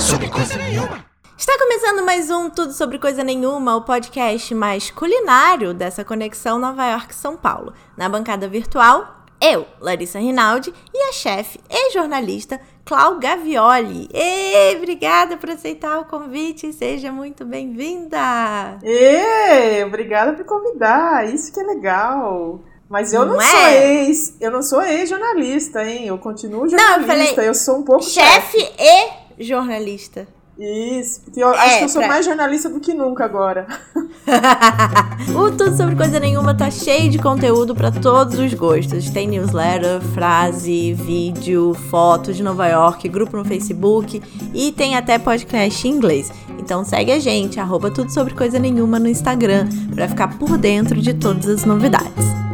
sobre coisa nenhuma. Está começando mais um Tudo Sobre Coisa Nenhuma, o podcast mais culinário dessa conexão Nova York-São Paulo. Na bancada virtual, eu, Larissa Rinaldi, e a chefe e jornalista Clau Gavioli. Ei, obrigada por aceitar o convite, seja muito bem-vinda! Ei, obrigada por convidar, isso que é legal! Mas eu não, Não sou é? ex, eu não sou ex-jornalista, hein? Eu continuo jornalista, Não, eu falei sou um pouco Chefe e jornalista. Isso, porque eu acho que eu sou pra- mais jornalista do que nunca agora. o Tudo Sobre Coisa Nenhuma tá cheio de conteúdo para todos os gostos. Tem newsletter, frase, vídeo, foto de Nova York, grupo no Facebook e tem até podcast em inglês. Então segue a gente, arroba Tudo Sobre Coisa Nenhuma no Instagram, para ficar por dentro de todas as novidades.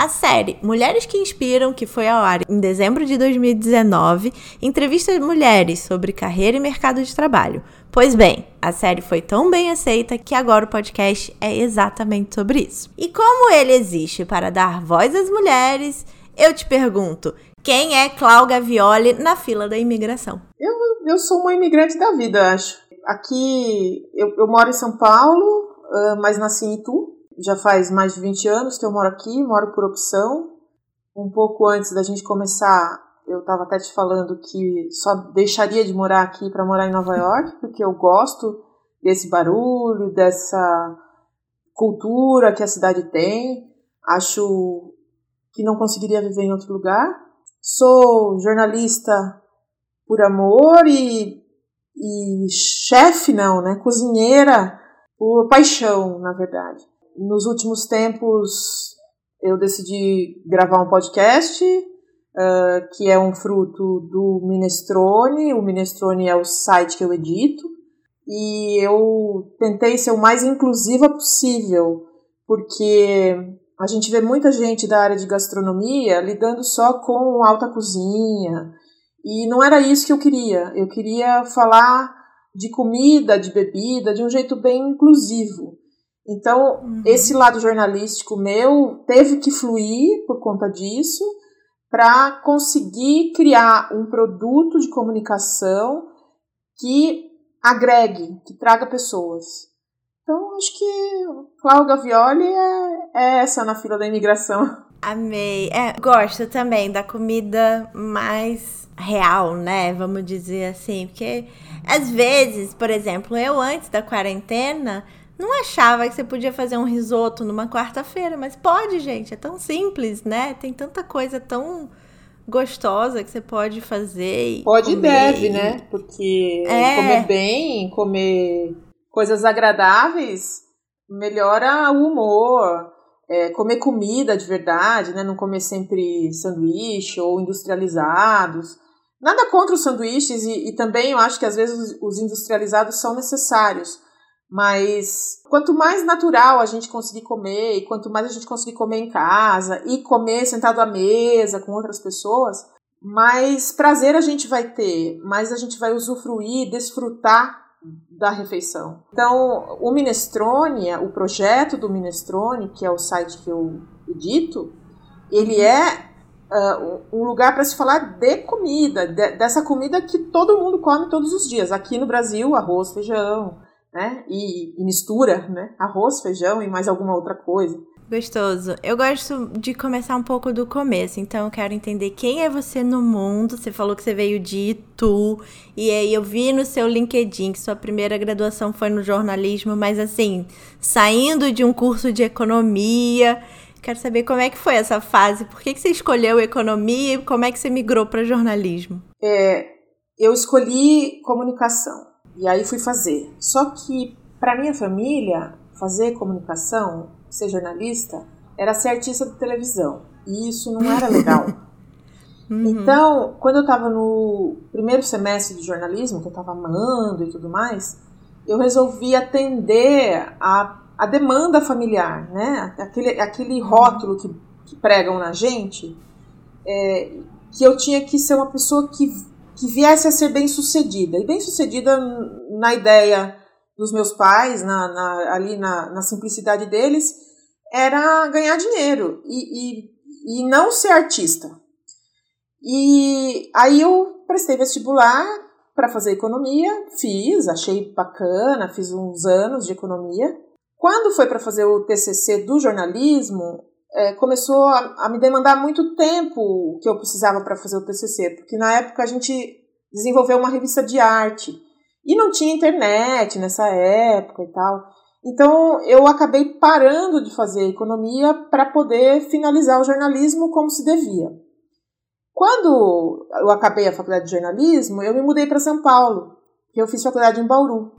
A série Mulheres que Inspiram, que foi ao ar em dezembro de 2019, entrevista mulheres sobre carreira e mercado de trabalho. Pois bem, a série foi tão bem aceita que agora o podcast é exatamente sobre isso. E como ele existe para dar voz às mulheres, eu te pergunto: quem é Clau Gavioli na fila da imigração? Eu sou uma imigrante da vida, acho. Aqui, eu, eu moro em São Paulo, ah, mas nasci em Itu. Já faz mais de 20 anos que eu moro aqui, moro por opção. Um pouco antes da gente começar, eu estava até te falando que só deixaria de morar aqui para morar em Nova York, porque eu gosto desse barulho, dessa cultura que a cidade tem. Acho que não conseguiria viver em outro lugar. Sou jornalista por amor e, e chefe não, né? Cozinheira por paixão, na verdade. Nos últimos tempos eu decidi gravar um podcast uh, que é um fruto do Minestrone. O Minestrone é o site que eu edito e eu tentei ser o mais inclusiva possível porque a gente vê muita gente da área de gastronomia lidando só com alta cozinha e não era isso que eu queria. Eu queria falar de comida, de bebida, de um jeito bem inclusivo. Então, Uhum. esse lado jornalístico meu teve que fluir por conta disso para conseguir criar um produto de comunicação que agregue, que traga pessoas. Então, acho que Cláudia Gavioli é, é essa na fila da imigração. Amei. É, gosto também da comida mais real, né? Vamos dizer assim. Porque às vezes, por exemplo, eu antes da quarentena não achava que você podia fazer um risoto numa quarta-feira, mas pode, gente. É tão simples, né? Tem tanta coisa tão gostosa que você pode fazer. Pode e comer deve, e- né? Porque É. comer bem, comer coisas agradáveis melhora o humor. É, comer comida de verdade, né? Não comer sempre sanduíche ou industrializados. Nada contra os sanduíches e, e também eu acho que às vezes os, os industrializados são necessários. Mas quanto mais natural a gente conseguir comer e quanto mais a gente conseguir comer em casa e comer sentado à mesa com outras pessoas, mais prazer a gente vai ter, mais a gente vai usufruir, desfrutar da refeição. Então, o Minestrone, o projeto do Minestrone, que é o site que eu edito, ele é uh, um lugar para se falar de comida, de, dessa comida que todo mundo come todos os dias. Aqui no Brasil, arroz, feijão, né? E, e mistura, né? Arroz, feijão e mais alguma outra coisa. Gostoso. Eu gosto de começar um pouco do começo, então eu quero entender quem é você no mundo. Você falou que você veio de Itu, e aí eu vi no seu LinkedIn que sua primeira graduação foi no jornalismo, mas assim, saindo de um curso de economia. Quero saber como é que foi essa fase, por que, que você escolheu economia e como é que você migrou para jornalismo? É, eu escolhi comunicação e aí fui fazer. Só que para minha família, fazer comunicação, ser jornalista, era ser artista de televisão. E isso não era legal. Uhum. Então, quando eu estava no primeiro semestre de jornalismo, que eu estava amando e tudo mais, eu resolvi atender a, a demanda familiar, né? Aquele, aquele rótulo que, que pregam na gente, é, que eu tinha que ser uma pessoa que, que viesse a ser bem sucedida. E bem sucedida na ideia dos meus pais, na, na, ali na, na simplicidade deles, era ganhar dinheiro e, e, e não ser artista. E aí eu prestei vestibular para fazer economia, fiz, achei bacana, fiz uns anos de economia. Quando foi para fazer o TCC do jornalismo, é, começou a, a, me demandar muito tempo que eu precisava para fazer o TCC, porque na época a gente desenvolveu uma revista de arte e não tinha internet nessa época e tal. Então eu acabei parando de fazer economia para poder finalizar o jornalismo como se devia. Quando eu acabei a faculdade de jornalismo, eu me mudei para São Paulo, que eu fiz faculdade em Bauru.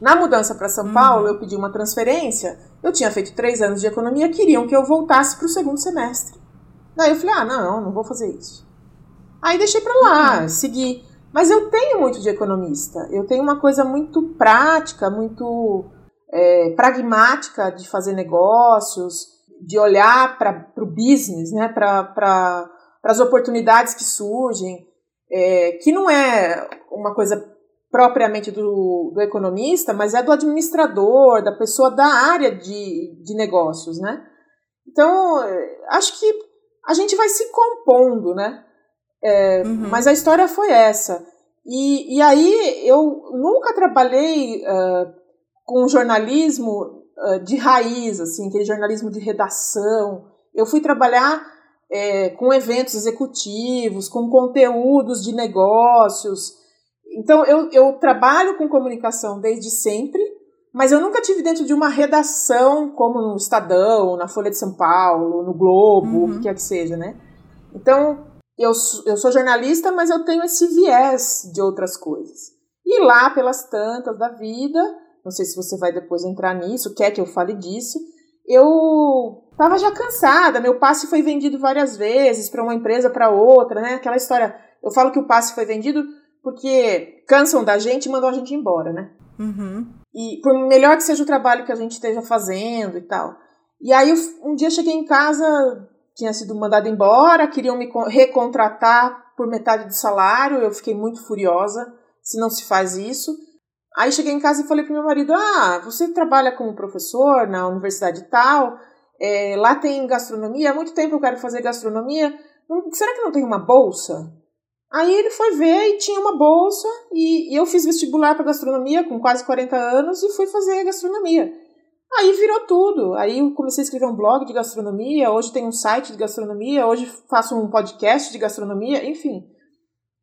Na mudança para São uhum. Paulo, eu pedi uma transferência. Eu tinha feito três anos de economia, queriam que eu voltasse para o segundo semestre. Daí eu falei: ah, não, não vou fazer isso. Aí deixei para lá, uhum. segui. Mas eu tenho muito de economista. Eu tenho uma coisa muito prática, muito é, pragmática de fazer negócios, de olhar para o business, né, para as oportunidades que surgem, é, que não é uma coisa propriamente do, do economista, mas é do administrador, da pessoa da área de, de negócios, né? Então, acho que a gente vai se compondo, né? É, uhum. Mas a história foi essa. E, e aí eu nunca trabalhei uh, com jornalismo uh, de raiz, assim, aquele jornalismo de redação. Eu fui trabalhar é, com eventos executivos, com conteúdos de negócios. Então, eu, eu trabalho com comunicação desde sempre, mas eu nunca tive dentro de uma redação como no Estadão, na Folha de São Paulo, no Globo, uhum. o que quer que seja, né? Então, eu, eu sou jornalista, mas eu tenho esse viés de outras coisas. E lá, pelas tantas da vida, não sei se você vai depois entrar nisso, quer que eu fale disso, eu estava já cansada. Meu passe foi vendido várias vezes para uma empresa, para outra, né? Aquela história. Eu falo que o passe foi vendido porque cansam da gente e mandam a gente embora, né? Uhum. E por melhor que seja o trabalho que a gente esteja fazendo e tal. E aí um dia cheguei em casa, tinha sido mandado embora, queriam me recontratar por metade do salário, eu fiquei muito furiosa, se não se faz isso. Aí cheguei em casa e falei pro meu marido: Ah, você trabalha como professor na universidade tal, é, lá tem gastronomia, há muito tempo eu quero fazer gastronomia, será que não tem uma bolsa? Aí ele foi ver e tinha uma bolsa, e, eu fiz vestibular para gastronomia com quase 40 anos e fui fazer gastronomia. Aí virou tudo. Aí eu comecei a escrever um blog de gastronomia, hoje tem um site de gastronomia, hoje faço um podcast de gastronomia, enfim.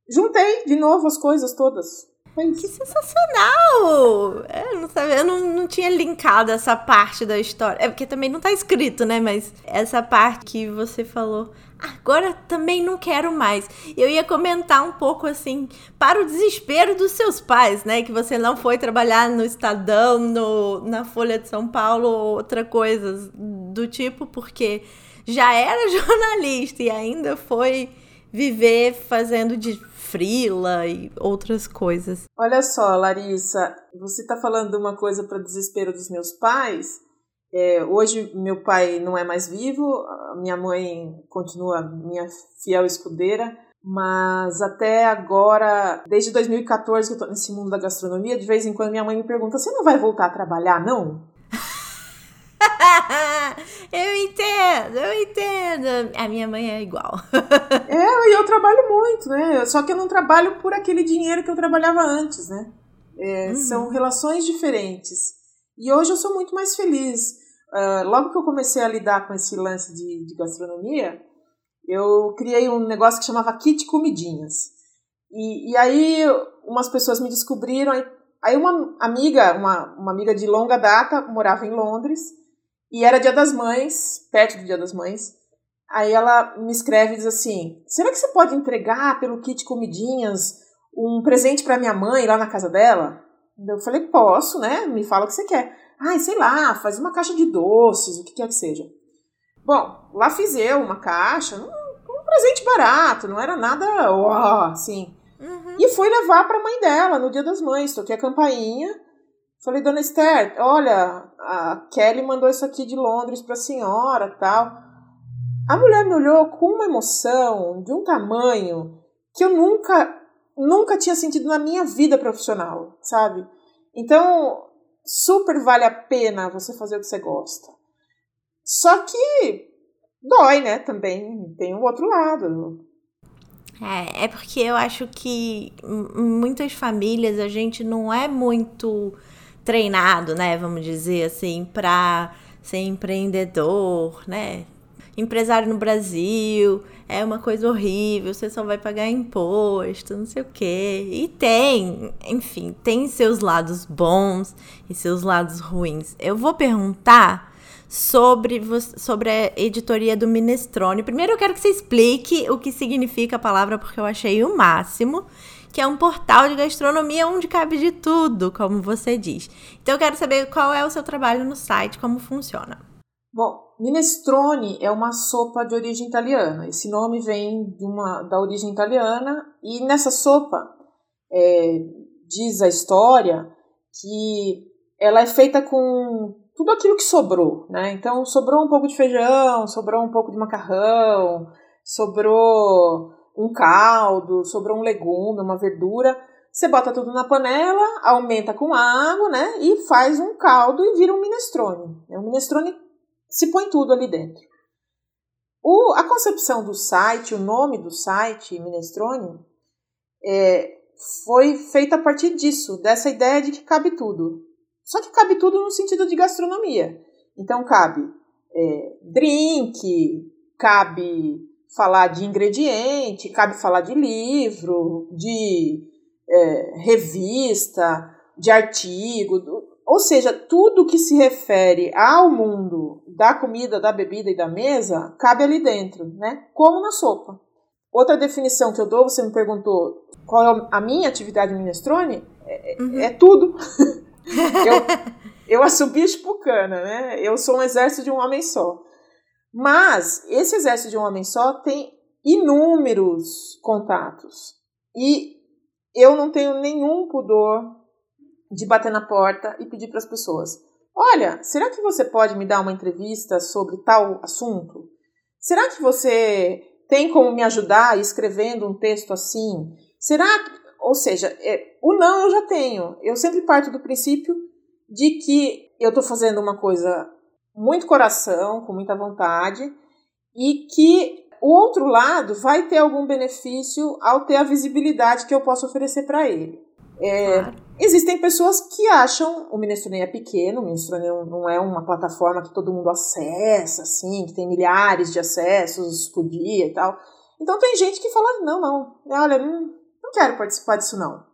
Juntei de novo as coisas todas. Que sensacional! É, não sabia, eu não, não tinha linkado essa parte da história. É porque também não tá escrito, né? Mas essa parte que você falou. Agora também não quero mais. Eu ia comentar um pouco assim, para o desespero dos seus pais, né? Que você não foi trabalhar no Estadão, no, na Folha de São Paulo ou outra coisa do tipo, porque já era jornalista e ainda foi viver fazendo de frila e outras coisas. Olha só, Larissa, você está falando de uma coisa para desespero dos meus pais. É, hoje meu pai não é mais vivo, minha mãe continua minha fiel escudeira, mas até agora, desde 2014 que eu estou nesse mundo da gastronomia, de vez em quando minha mãe me pergunta: você não vai voltar a trabalhar, não? eu entendo, eu entendo. A minha mãe é igual. é, e eu trabalho muito, né? Só que eu não trabalho por aquele dinheiro que eu trabalhava antes, né? É, uhum. São relações diferentes. E hoje eu sou muito mais feliz. Uh, logo que eu comecei a lidar com esse lance de, de gastronomia, eu criei um negócio que chamava Kit Comidinhas. E, e aí umas pessoas me descobriram, aí, aí uma amiga, uma, uma amiga de longa data, morava em Londres, e era dia das mães, perto do dia das mães. Aí ela me escreve e diz assim: será que você pode entregar pelo kit comidinhas um presente para minha mãe lá na casa dela? Eu falei: posso, né? Me fala o que você quer. Ai, sei lá, faz uma caixa de doces, o que quer que seja. Bom, lá fiz eu uma caixa, um, um presente barato, não era nada, ó, assim. Uhum. E fui levar para a mãe dela no dia das mães. Toquei a campainha Falei, dona Esther, olha, a Kelly mandou isso aqui de Londres para a senhora tal. A mulher me olhou com uma emoção de um tamanho que eu nunca, nunca tinha sentido na minha vida profissional, sabe? Então, super vale a pena você fazer o que você gosta. Só que dói, né? Também tem o outro lado. É, é porque eu acho que muitas famílias a gente não é muito treinado, né? Vamos dizer assim, para ser empreendedor, né? Empresário no Brasil é uma coisa horrível, você só vai pagar imposto, não sei o quê. E tem, enfim, tem seus lados bons e seus lados ruins. Eu vou perguntar sobre, sobre a editoria do Minestrone. Primeiro eu quero que você explique o que significa a palavra, porque eu achei o máximo, que é um portal de gastronomia onde cabe de tudo, como você diz. Então eu quero saber qual é o seu trabalho no site, como funciona. Bom, minestrone é uma sopa de origem italiana. Esse nome vem uma, da origem italiana e nessa sopa é, diz a história que ela é feita com tudo aquilo que sobrou, né? Então sobrou um pouco de feijão, sobrou um pouco de macarrão, sobrou um caldo, sobrou um legume, uma verdura. Você bota tudo na panela, aumenta com água, né? E faz um caldo e vira um minestrone. O minestrone se põe tudo ali dentro. O, a concepção do site, o nome do site, Minestrone, é, foi feita a partir disso, dessa ideia de que cabe tudo. Só que cabe tudo no sentido de gastronomia. Então cabe é, drink, cabe falar de ingrediente, cabe falar de livro, de é, revista, de artigo, ou seja, tudo que se refere ao mundo da comida, da bebida e da mesa cabe ali dentro, né? Como na sopa. Outra definição que eu dou, você me perguntou qual é a minha atividade minestrone, é, uhum. é tudo. eu, eu assumi espucana, né? Eu sou um exército de um homem só. Mas esse exército de um homem só tem inúmeros contatos. E eu não tenho nenhum pudor de bater na porta e pedir para as pessoas: Olha, será que você pode me dar uma entrevista sobre tal assunto? Será que você tem como me ajudar escrevendo um texto assim? Será que. Ou seja, é, o não eu já tenho. Eu sempre parto do princípio de que eu estou fazendo uma coisa muito coração, com muita vontade, e que o outro lado vai ter algum benefício ao ter a visibilidade que eu posso oferecer para ele. É, claro. Existem pessoas que acham o Minestrone é pequeno, o Minestrone não é uma plataforma que todo mundo acessa, assim, que tem milhares de acessos por dia e tal. Então tem gente que fala, não, não, olha, não, não quero participar disso não.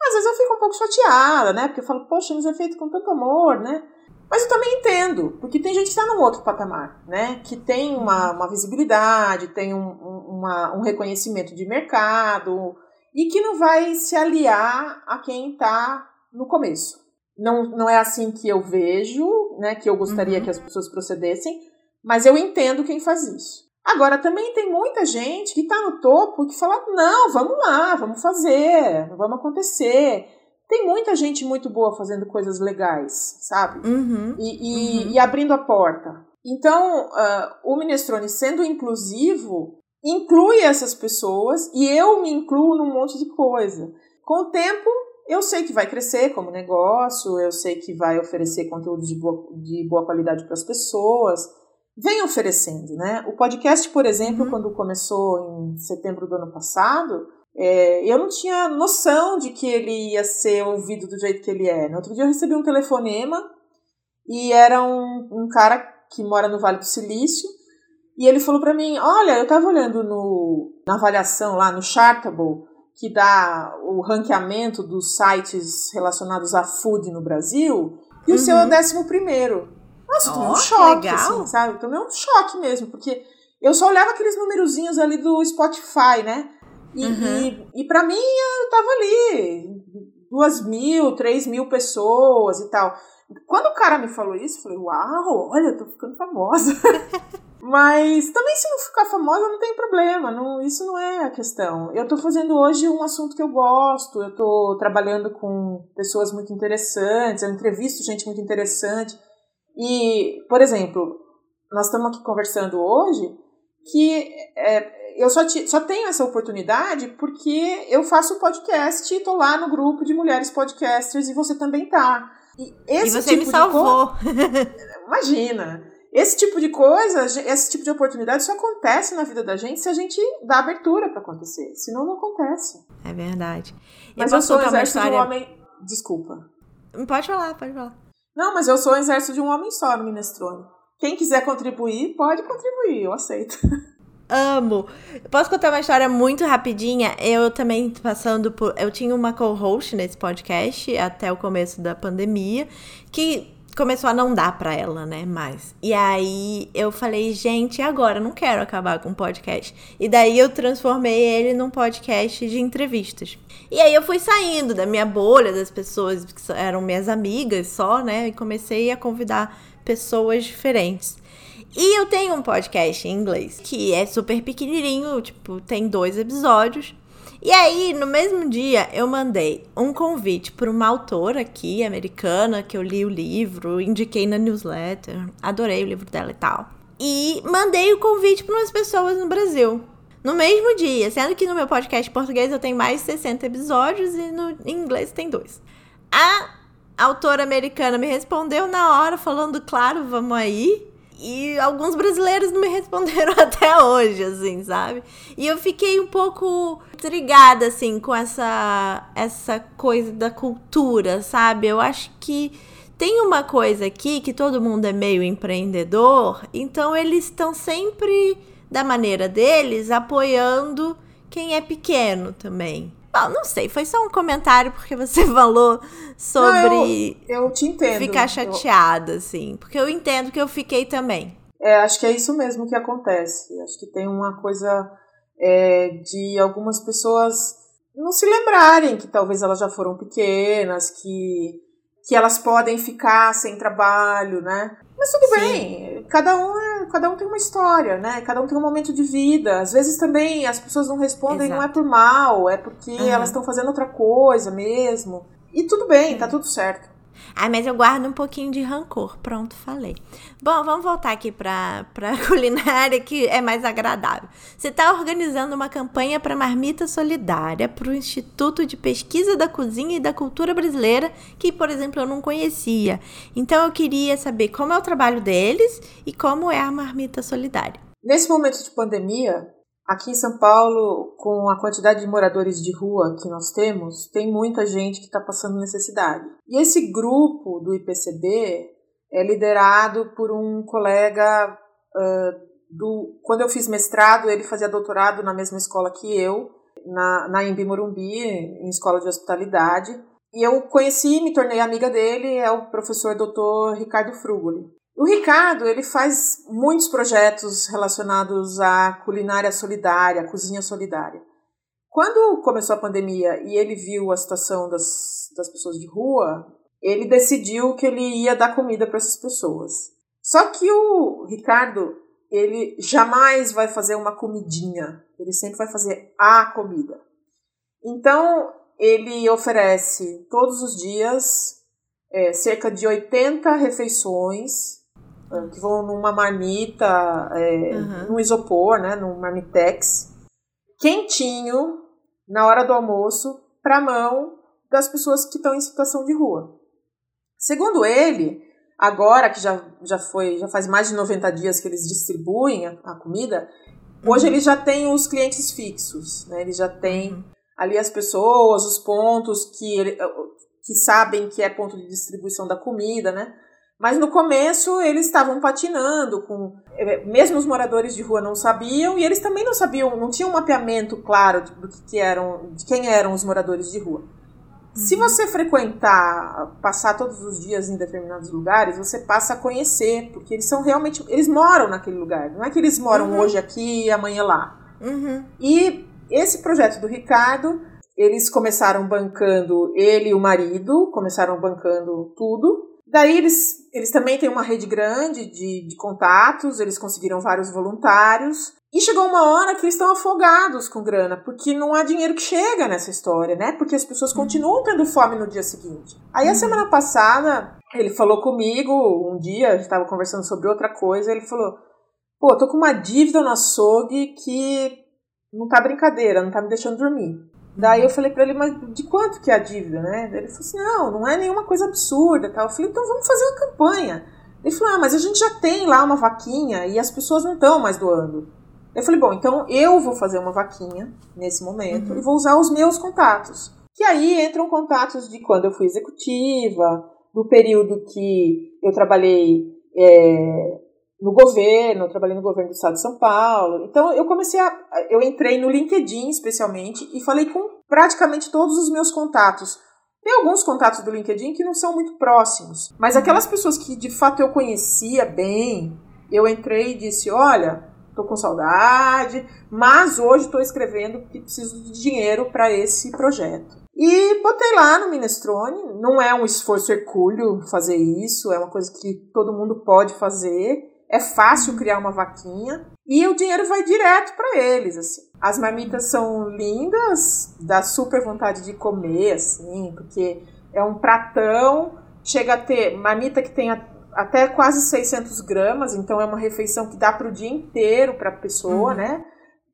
Às vezes eu fico um pouco chateada, né? Porque eu falo, poxa, mas é feito com tanto amor, né? Mas eu também entendo, porque tem gente que está num outro patamar, né? Que tem uma, uma visibilidade, tem um, um, uma, um reconhecimento de mercado, e que não vai se aliar a quem está no começo. Não, não é assim que eu vejo, né, que eu gostaria uhum. que as pessoas procedessem, mas eu entendo quem faz isso. Agora, também tem muita gente que está no topo que fala: não, vamos lá, vamos fazer, vamos acontecer. Tem muita gente muito boa fazendo coisas legais, sabe? Uhum. E, e, uhum. e, abrindo a porta. Então, uh, o Minestrone sendo inclusivo, inclui essas pessoas e eu me incluo num monte de coisa. Com o tempo, eu sei que vai crescer como negócio, eu sei que vai oferecer conteúdo de boa, de boa qualidade para as pessoas. Vem oferecendo, né? O podcast, por exemplo, uhum. quando começou em setembro do ano passado, é, eu não tinha noção de que ele ia ser ouvido do jeito que ele é. No outro dia eu recebi um telefonema e era um, um cara que mora no Vale do Silício e ele falou para mim: Olha, eu estava olhando no, na avaliação lá no Chartable, que dá o ranqueamento dos sites relacionados a food no Brasil, e uhum. o seu é o uhum. décimo primeiro. Nossa, eu tomei oh, um choque, assim, sabe? Tomei um choque mesmo, porque eu só olhava aqueles numerozinhos ali do Spotify, né? E, uhum. e, e para mim, eu tava ali, duas mil, três mil pessoas e tal. Quando o cara me falou isso, eu falei, uau, olha, eu tô ficando famosa. Mas também se não ficar famosa não tem problema, não, isso não é a questão. Eu estou fazendo hoje um assunto que eu gosto, eu estou trabalhando com pessoas muito interessantes, eu entrevisto gente muito interessante. E, por exemplo, nós estamos aqui conversando hoje que é, eu só, te, só tenho essa oportunidade porque eu faço podcast e estou lá no grupo de mulheres podcasters e você também tá. E, esse e você tipo me salvou. Imagina. esse tipo de coisa, esse tipo de oportunidade só acontece na vida da gente se a gente dá abertura para acontecer. Senão não acontece. É verdade. Mas eu, eu sou o exército história... de um homem. Desculpa. Pode falar, pode falar. Não, mas eu sou o exército de um homem só no Minestrone. Quem quiser contribuir, pode contribuir, eu aceito. Amo. Posso contar uma história muito rapidinha? Eu também passando por. Eu tinha uma co-host nesse podcast até o começo da pandemia, que começou a não dar para ela, né, mais. E aí eu falei, gente, agora não quero acabar com o podcast. E daí eu transformei ele num podcast de entrevistas. E aí eu fui saindo da minha bolha das pessoas que eram minhas amigas só, né, e comecei a convidar pessoas diferentes. E eu tenho um podcast em inglês que é super pequenininho, tipo, tem dois episódios. E aí, no mesmo dia, eu mandei um convite para uma autora aqui, americana, que eu li o livro, indiquei na newsletter, adorei o livro dela e tal. E mandei o convite para umas pessoas no Brasil. No mesmo dia, sendo que no meu podcast português eu tenho mais de 60 episódios e no inglês tem dois. A autora americana me respondeu na hora, falando, claro, vamos aí. E alguns brasileiros não me responderam até hoje, assim, sabe? E eu fiquei um pouco intrigada, assim, com essa, essa coisa da cultura, sabe? Eu acho que tem uma coisa aqui que todo mundo é meio empreendedor, então eles estão sempre, da maneira deles, apoiando quem é pequeno também. Bom, não sei, foi só um comentário porque você falou sobre não, eu, eu te entendo. ficar chateada, eu... assim. Porque eu entendo que eu fiquei também. É, acho que é isso mesmo que acontece. Acho que tem uma coisa é, de algumas pessoas não se lembrarem que talvez elas já foram pequenas, que, que elas podem ficar sem trabalho, né? Mas tudo Sim. bem, cada um, é, cada um tem uma história, né? Cada um tem um momento de vida. Às vezes também as pessoas não respondem, Exato. não é por mal, é porque uhum. elas estão fazendo outra coisa mesmo. E tudo bem, tá tudo certo. Ah, mas eu guardo um pouquinho de rancor. Pronto, falei. Bom, vamos voltar aqui para a culinária, que é mais agradável. Você está organizando uma campanha para marmita solidária para o Instituto de Pesquisa da Cozinha e da Cultura Brasileira, que, por exemplo, eu não conhecia. Então, eu queria saber como é o trabalho deles e como é a marmita solidária. Nesse momento de pandemia, Aqui em São Paulo, com a quantidade de moradores de rua que nós temos, tem muita gente que está passando necessidade. E esse grupo do IPCB é liderado por um colega uh, do. Quando eu fiz mestrado, ele fazia doutorado na mesma escola que eu, na, na Imbi Morumbi, em escola de hospitalidade. E eu conheci, me tornei amiga dele, é o professor Dr. Ricardo Frugoli. O Ricardo, ele faz muitos projetos relacionados à culinária solidária, à cozinha solidária. Quando começou a pandemia e ele viu a situação das, das pessoas de rua, ele decidiu que ele ia dar comida para essas pessoas. Só que o Ricardo, ele jamais vai fazer uma comidinha, ele sempre vai fazer a comida. Então, ele oferece todos os dias é, cerca de 80 refeições que vão numa marmita, é, uhum. num isopor, né, num marmitex, quentinho, na hora do almoço, para mão das pessoas que estão em situação de rua. Segundo ele, agora que já, já foi, já faz mais de 90 dias que eles distribuem a, a comida, uhum. hoje ele já tem os clientes fixos, né? Ele já tem uhum. ali as pessoas, os pontos que ele, que sabem que é ponto de distribuição da comida, né? Mas no começo eles estavam patinando com. Eh, mesmo os moradores de rua não sabiam, e eles também não sabiam, não tinham um mapeamento claro do que, que eram, de quem eram os moradores de rua. Uhum. Se você frequentar, passar todos os dias em determinados lugares, você passa a conhecer, porque eles são realmente. Eles moram naquele lugar. Não é que eles moram uhum. hoje aqui e amanhã lá. Uhum. E esse projeto do Ricardo, eles começaram bancando, ele e o marido, começaram bancando tudo. Daí eles, eles também têm uma rede grande de, de contatos, eles conseguiram vários voluntários. E chegou uma hora que eles estão afogados com grana, porque não há dinheiro que chega nessa história, né? Porque as pessoas uhum. continuam tendo fome no dia seguinte. Aí a uhum. semana passada, ele falou comigo, um dia, a gente estava conversando sobre outra coisa, ele falou: pô, tô com uma dívida no açougue que não tá brincadeira, não tá me deixando dormir. Daí eu falei para ele, mas de quanto que é a dívida, né? Daí ele falou assim, não, não é nenhuma coisa absurda, tal. Eu falei, então vamos fazer uma campanha. Ele falou: Ah, mas a gente já tem lá uma vaquinha e as pessoas não estão mais doando. Eu falei: Bom, então eu vou fazer uma vaquinha nesse momento uhum. e vou usar os meus contatos. Que aí entram contatos de quando eu fui executiva, do período que eu trabalhei é, no governo, trabalhei no governo do estado de São Paulo. Então eu comecei a. Eu entrei no LinkedIn especialmente e falei com praticamente todos os meus contatos. Tem alguns contatos do LinkedIn que não são muito próximos, mas aquelas pessoas que de fato eu conhecia bem, eu entrei e disse: Olha, tô com saudade, mas hoje estou escrevendo que preciso de dinheiro para esse projeto. E botei lá no Minestrone, não é um esforço hercúleo fazer isso, é uma coisa que todo mundo pode fazer. É fácil criar uma vaquinha e o dinheiro vai direto para eles, assim. As marmitas são lindas, dá super vontade de comer, assim, porque é um pratão, chega a ter marmita que tem até quase 600 gramas, então é uma refeição que dá para o dia inteiro para a pessoa, uhum. né?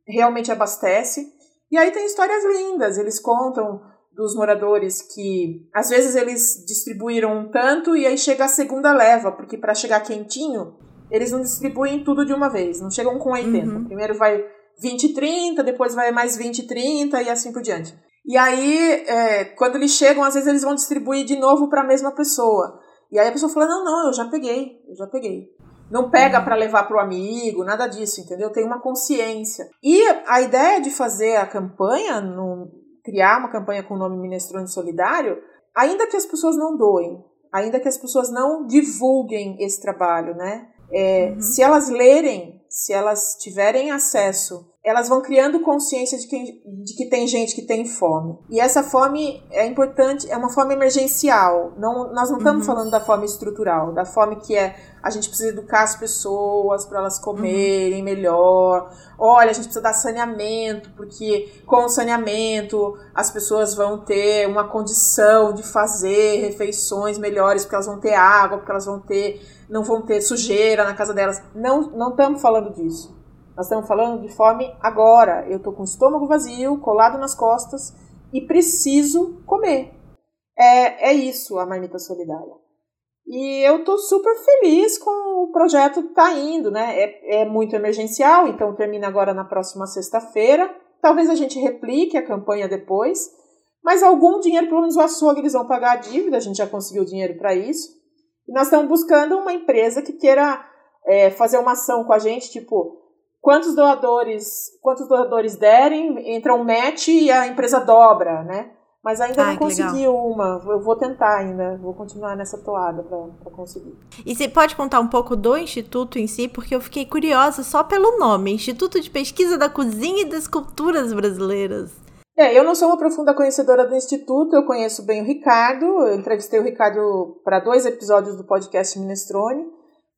Realmente abastece. E aí tem histórias lindas, eles contam dos moradores que às vezes eles distribuíram um tanto e aí chega a segunda leva, porque para chegar quentinho, eles não distribuem tudo de uma vez, não chegam com 80. Uhum. Primeiro vai 20 e 30, depois vai mais 20 e 30 e assim por diante. E aí, é, quando eles chegam, às vezes eles vão distribuir de novo para a mesma pessoa. E aí a pessoa fala: Não, não, eu já peguei, eu já peguei. Não pega para levar para o amigo, nada disso, entendeu? Tem uma consciência. E a ideia de fazer a campanha, no, criar uma campanha com o nome Minestrone Solidário, ainda que as pessoas não doem, ainda que as pessoas não divulguem esse trabalho, né? É, uhum. Se elas lerem, se elas tiverem acesso elas vão criando consciência de que, de que tem gente que tem fome. E essa fome é importante, é uma fome emergencial. Não, nós não estamos uhum. falando da fome estrutural, da fome que é a gente precisa educar as pessoas para elas comerem uhum. melhor. Olha, a gente precisa dar saneamento, porque com o saneamento as pessoas vão ter uma condição de fazer refeições melhores, porque elas vão ter água, porque elas vão ter não vão ter sujeira na casa delas. Não, não estamos falando disso. Nós estamos falando de fome agora. Eu estou com o estômago vazio, colado nas costas e preciso comer. É, é isso a marmita solidária. E eu estou super feliz com o projeto tá indo, né? É, é muito emergencial, então termina agora na próxima sexta-feira. Talvez a gente replique a campanha depois, mas algum dinheiro, pelo menos o açougue, eles vão pagar a dívida, a gente já conseguiu dinheiro para isso. E nós estamos buscando uma empresa que queira é, fazer uma ação com a gente, tipo, quantos doadores, quantos doadores derem, entra um match e a empresa dobra, né? Mas ainda Ai, não consegui uma. Eu vou tentar ainda. Vou continuar nessa toada para conseguir. E você pode contar um pouco do Instituto em si? Porque eu fiquei curiosa só pelo nome. Instituto de Pesquisa da Cozinha e das Culturas Brasileiras. É, eu não sou uma profunda conhecedora do Instituto. Eu conheço bem o Ricardo. Eu entrevistei o Ricardo para dois episódios do podcast Minestrone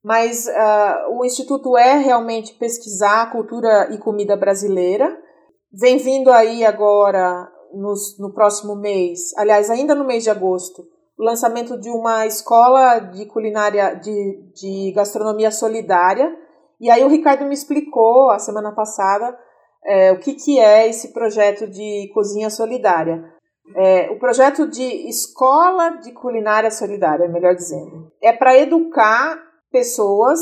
mas uh, o Instituto é realmente pesquisar a cultura e comida brasileira. Vem vindo aí agora, nos, no próximo mês, aliás, ainda no mês de agosto, o lançamento de uma escola de culinária, de, de gastronomia solidária. E aí o Ricardo me explicou, a semana passada, é, o que, que é esse projeto de cozinha solidária. É, o projeto de escola de culinária solidária, melhor dizendo, é para educar pessoas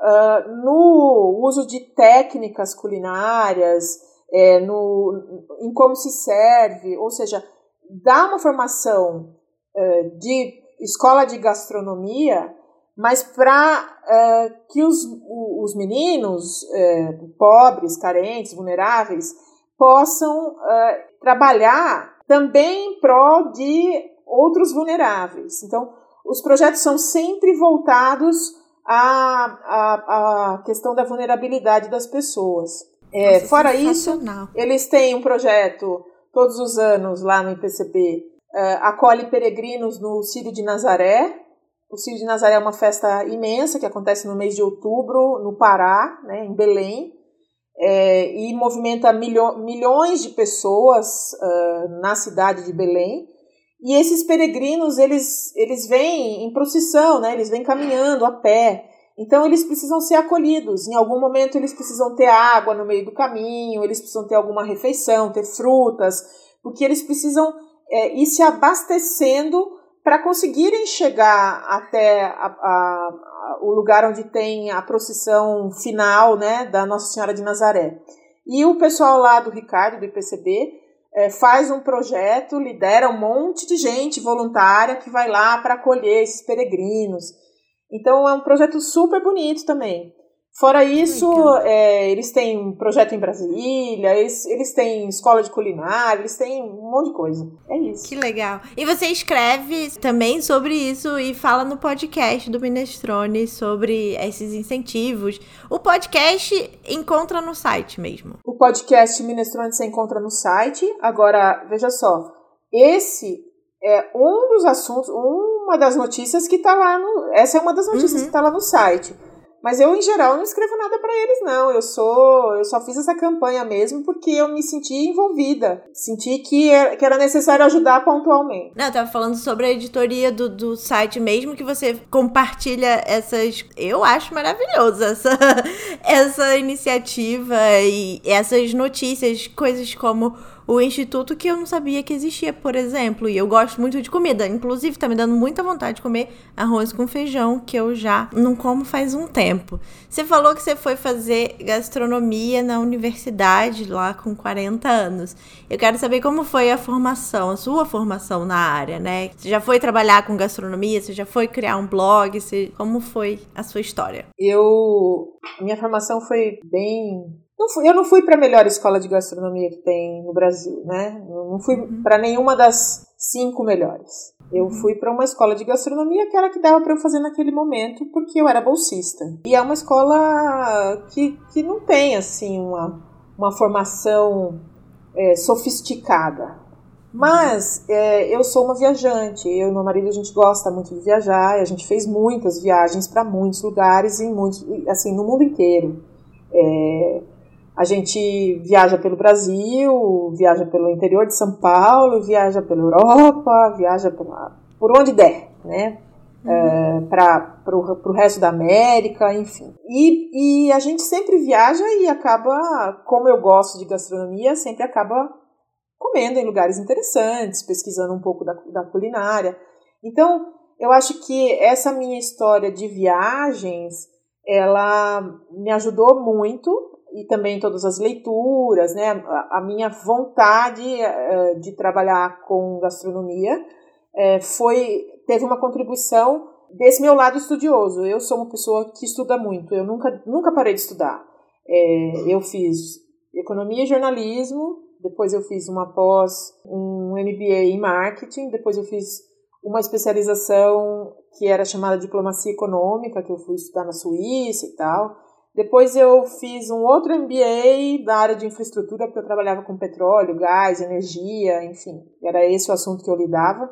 uh, no uso de técnicas culinárias, é, no, em como se serve, ou seja, dá uma formação uh, de escola de gastronomia, mas para uh, que os, os meninos uh, pobres, carentes, vulneráveis, possam trabalhar também em prol de outros vulneráveis. Então, os projetos são sempre voltados à, à, à questão da vulnerabilidade das pessoas. É, Nossa, fora isso, eles têm um projeto todos os anos lá no IPCB, uh, é, acolhe peregrinos no Círio de Nazaré. O Círio de Nazaré é uma festa imensa que acontece no mês de outubro, no Pará, né, em Belém, é, e movimenta milho milhões de pessoas uh, na cidade de Belém. E esses peregrinos, eles, eles vêm em procissão, né? eles vêm caminhando a pé. Então, eles precisam ser acolhidos. Em algum momento, eles precisam ter água no meio do caminho, eles precisam ter alguma refeição, ter frutas, porque eles precisam é, ir se abastecendo para conseguirem chegar até a, a, a, o lugar onde tem a procissão final né, da Nossa Senhora de Nazaré. E o pessoal lá do Ricardo, do IPCB, é, faz um projeto, lidera um monte de gente voluntária que vai lá para acolher esses peregrinos. Então é um projeto super bonito também. Fora isso, é, eles têm um projeto em Brasília, eles, eles têm escola de culinária, eles têm um monte de coisa. É isso. Que legal. E você escreve também sobre isso e fala no podcast do Minestrone sobre esses incentivos. O podcast encontra no site mesmo. O podcast Minestrone você encontra no site. Agora, veja só, esse é um dos assuntos, uma das notícias que está lá no. Essa é uma das notícias uhum. que está lá no site. Mas eu, em geral, não escrevo nada para eles, não. Eu sou. Eu só fiz essa campanha mesmo porque eu me senti envolvida. Senti que era, que era necessário ajudar pontualmente. Não, eu tava falando sobre a editoria do, do site mesmo, que você compartilha essas. Eu acho maravilhoso essa, essa iniciativa e essas notícias, coisas como o instituto que eu não sabia que existia, por exemplo. E eu gosto muito de comida. Inclusive, tá me dando muita vontade de comer arroz com feijão, que eu já não como faz um tempo. Você falou que você foi fazer gastronomia na universidade lá com 40 anos. Eu quero saber como foi a formação, a sua formação na área, né? Você já foi trabalhar com gastronomia? Você já foi criar um blog? Você... Como foi a sua história? Eu. Minha formação foi bem não fui, eu não fui para a melhor escola de gastronomia que tem no Brasil, né? Não fui uhum. para nenhuma das cinco melhores. Eu uhum. fui para uma escola de gastronomia que era que dava para eu fazer naquele momento, porque eu era bolsista. E é uma escola que, que não tem, assim, uma, uma formação é, sofisticada. Mas é, eu sou uma viajante, eu e meu marido a gente gosta muito de viajar, a gente fez muitas viagens para muitos lugares, em muitos, assim, no mundo inteiro. É, a gente viaja pelo Brasil, viaja pelo interior de São Paulo, viaja pela Europa, viaja pela, por onde der, né? Uhum. É, para o resto da América, enfim. E, e a gente sempre viaja e acaba, como eu gosto de gastronomia, sempre acaba comendo em lugares interessantes, pesquisando um pouco da, da culinária. Então, eu acho que essa minha história de viagens, ela me ajudou muito e também todas as leituras, né? A, minha vontade uh, de trabalhar com gastronomia uh, foi teve uma contribuição desse meu lado estudioso. Eu sou uma pessoa que estuda muito. Eu nunca nunca parei de estudar. É, eu fiz economia e jornalismo, depois eu fiz uma pós, um MBA em marketing, depois eu fiz uma especialização que era chamada diplomacia econômica, que eu fui estudar na Suíça e tal. Depois eu fiz um outro MBA da área de infraestrutura, porque eu trabalhava com petróleo, gás, energia, enfim, era esse o assunto que eu lidava.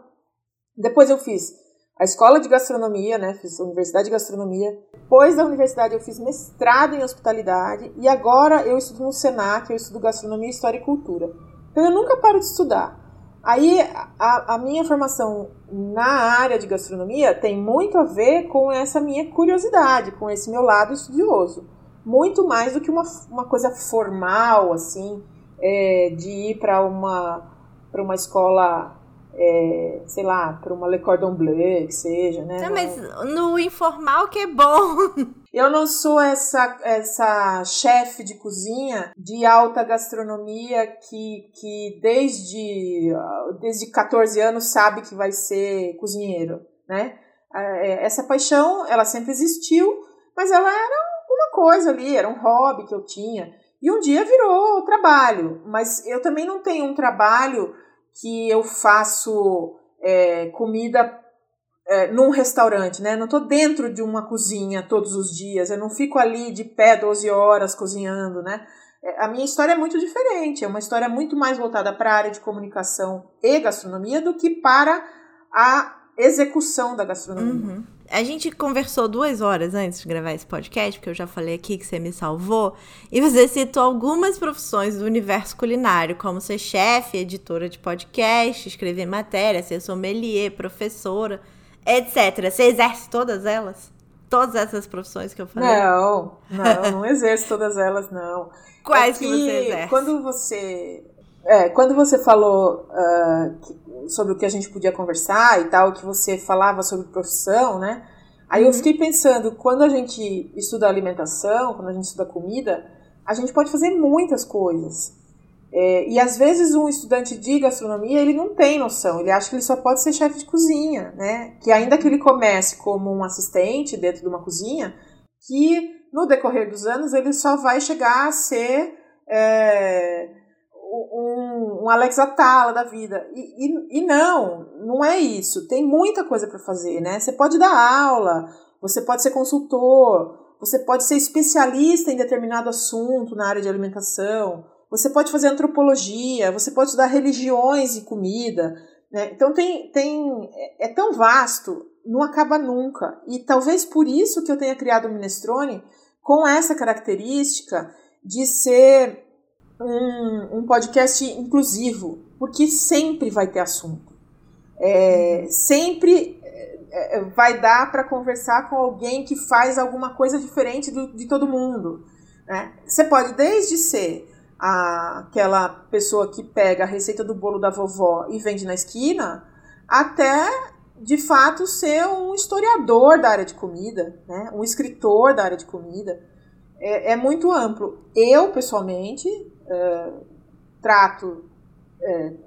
Depois eu fiz a escola de gastronomia, né? Fiz a universidade de gastronomia. Depois da universidade eu fiz mestrado em hospitalidade e agora eu estudo no Senac, eu estudo gastronomia, história e cultura. Então eu nunca paro de estudar. Aí a, a minha formação na área de gastronomia tem muito a ver com essa minha curiosidade, com esse meu lado estudioso muito mais do que uma, uma coisa formal, assim, é, de ir para uma, uma escola, é, sei lá, para uma Le Cordon Bleu, que seja, né? Não, mas no informal que é bom. Eu não sou essa, essa chefe de cozinha de alta gastronomia que, que desde, desde 14 anos sabe que vai ser cozinheiro, né? É, essa paixão, ela sempre existiu, mas ela era coisa ali, era um hobby que eu tinha. E um dia virou trabalho, mas eu também não tenho um trabalho que eu faço é, comida é, num restaurante, né? Não estou dentro de uma cozinha todos os dias, eu não fico ali de pé 12 horas cozinhando, né? É, a minha história é muito diferente, é uma história muito mais voltada para a área de comunicação e gastronomia do que para a execução da gastronomia. Uhum. A gente conversou duas horas antes de gravar esse podcast, porque eu já falei aqui que você me salvou, e você citou algumas profissões do universo culinário, como ser chefe, editora de podcast, escrever matéria, ser sommelier, professora, etc. Você exerce todas elas? Todas essas profissões que eu falei? Não, não, não exerço todas elas, não. Quais é que, que você exerce? Quando você É, quando você falou uh, sobre o que a gente podia conversar e tal, que você falava sobre profissão, né? Aí uhum. eu fiquei pensando, quando a gente estuda alimentação, quando a gente estuda comida, a gente pode fazer muitas coisas. É, e às vezes um estudante de gastronomia ele não tem noção, ele acha que ele só pode ser chefe de cozinha, né? Que ainda que ele comece como um assistente dentro de uma cozinha, que no decorrer dos anos ele só vai chegar a ser é, um, um, Alex Atala da vida. E, e, e não, não é isso. Tem muita coisa para fazer, né? Você pode dar aula, você pode ser consultor, você pode ser especialista em determinado assunto na área de alimentação, você pode fazer antropologia, você pode estudar religiões e comida. Né? Então tem, tem é, é tão vasto, não acaba nunca. E talvez por isso que eu tenha criado o Minestrone com essa característica de ser um, um podcast inclusivo, porque sempre vai ter assunto. É, sempre é, é vai dar para conversar com alguém que faz alguma coisa diferente do, de todo mundo. Né? Você pode desde ser a, aquela pessoa que pega a receita do bolo da vovó e vende na esquina, até de fato ser um historiador da área de comida, né? um escritor da área de comida. É, é muito amplo. Eu, pessoalmente, trato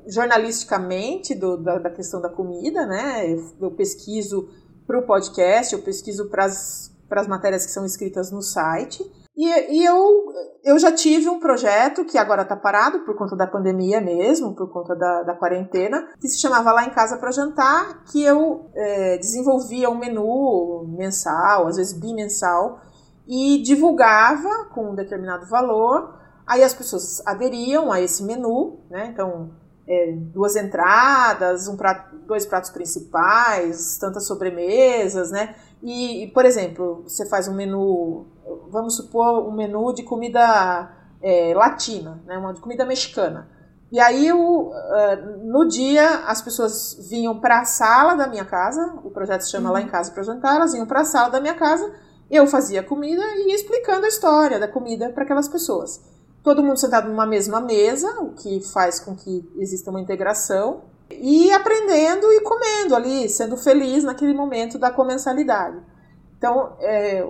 jornalisticamente do, da, da, questão da comida, né? Eu, eu pesquiso para o podcast, eu pesquiso para as matérias que são escritas no site. E, e eu, eu já tive um projeto que agora está parado por conta da pandemia mesmo, por conta da, da quarentena, que se chamava Lá em Casa para Jantar, que eu é, desenvolvia um menu mensal, às vezes bimensal, e divulgava com um determinado valor. Aí as pessoas aderiam a esse menu, né? Então, é, duas entradas, um prato, dois pratos principais, tantas sobremesas, né? E, por exemplo, você faz um menu vamos supor, um menu de comida é, latina, né, uma de comida mexicana. E aí, o, uh, no dia, as pessoas vinham para a sala da minha casa, o projeto se chama uhum. Lá em Casa para Jantar, elas vinham para a sala da minha casa, eu fazia comida e ia explicando a história da comida para aquelas pessoas. Todo mundo sentado numa mesma mesa, o que faz com que exista uma integração, e aprendendo e comendo ali, sendo feliz naquele momento da comensalidade. Então, é,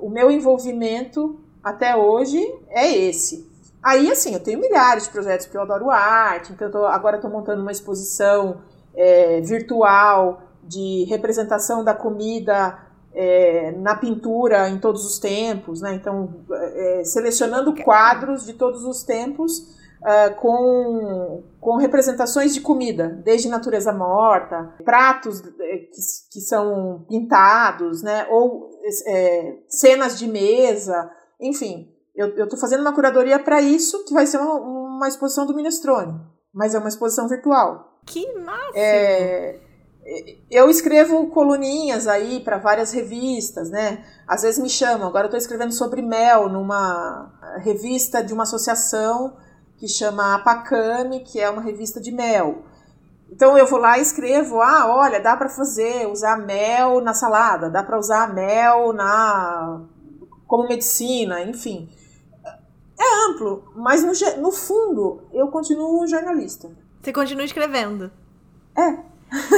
o meu envolvimento até hoje é esse. Aí, assim, eu tenho milhares de projetos porque eu adoro arte, então tô, agora estou montando uma exposição é, virtual de representação da comida é, na pintura em todos os tempos, né? Então, é, selecionando quadros de todos os tempos uh, com, com representações de comida, desde natureza morta, pratos eh, que, que são pintados, né, ou é, cenas de mesa, enfim. Eu estou fazendo uma curadoria para isso, que vai ser uma, uma exposição do Minestrone, mas é uma exposição virtual. Que massa! É, eu escrevo coluninhas aí para várias revistas, né? Às vezes me chamam. Agora eu estou escrevendo sobre mel numa revista de uma associação que chama Apacame, que é uma revista de mel. Então eu vou lá e escrevo, ah, olha, dá para fazer, usar mel na salada, dá para usar mel na como medicina, enfim. É amplo, mas no, no fundo eu continuo jornalista. Você continua escrevendo? É.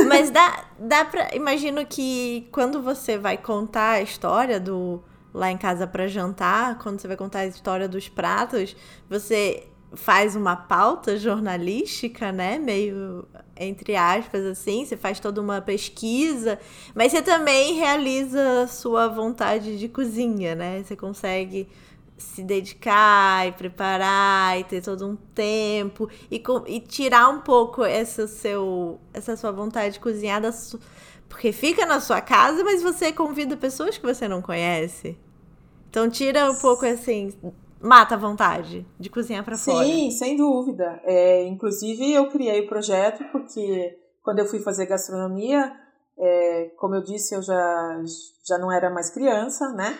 Mas dá, dá pra. Imagino que quando você vai contar a história do Lá em Casa para Jantar, quando você vai contar a história dos pratos, você faz uma pauta jornalística, né? Meio entre aspas, assim, você faz toda uma pesquisa, mas você também realiza sua vontade de cozinha, né? Você consegue se dedicar e preparar e ter todo um tempo e, e tirar um pouco essa, seu, essa sua vontade de cozinhar da su, porque fica na sua casa, mas você convida pessoas que você não conhece. Então tira um pouco assim mata a vontade de cozinhar para fora. Sim, sem dúvida. É, inclusive, eu criei o projeto porque quando eu fui fazer gastronomia, é, como eu disse, eu já, já não era mais criança, né?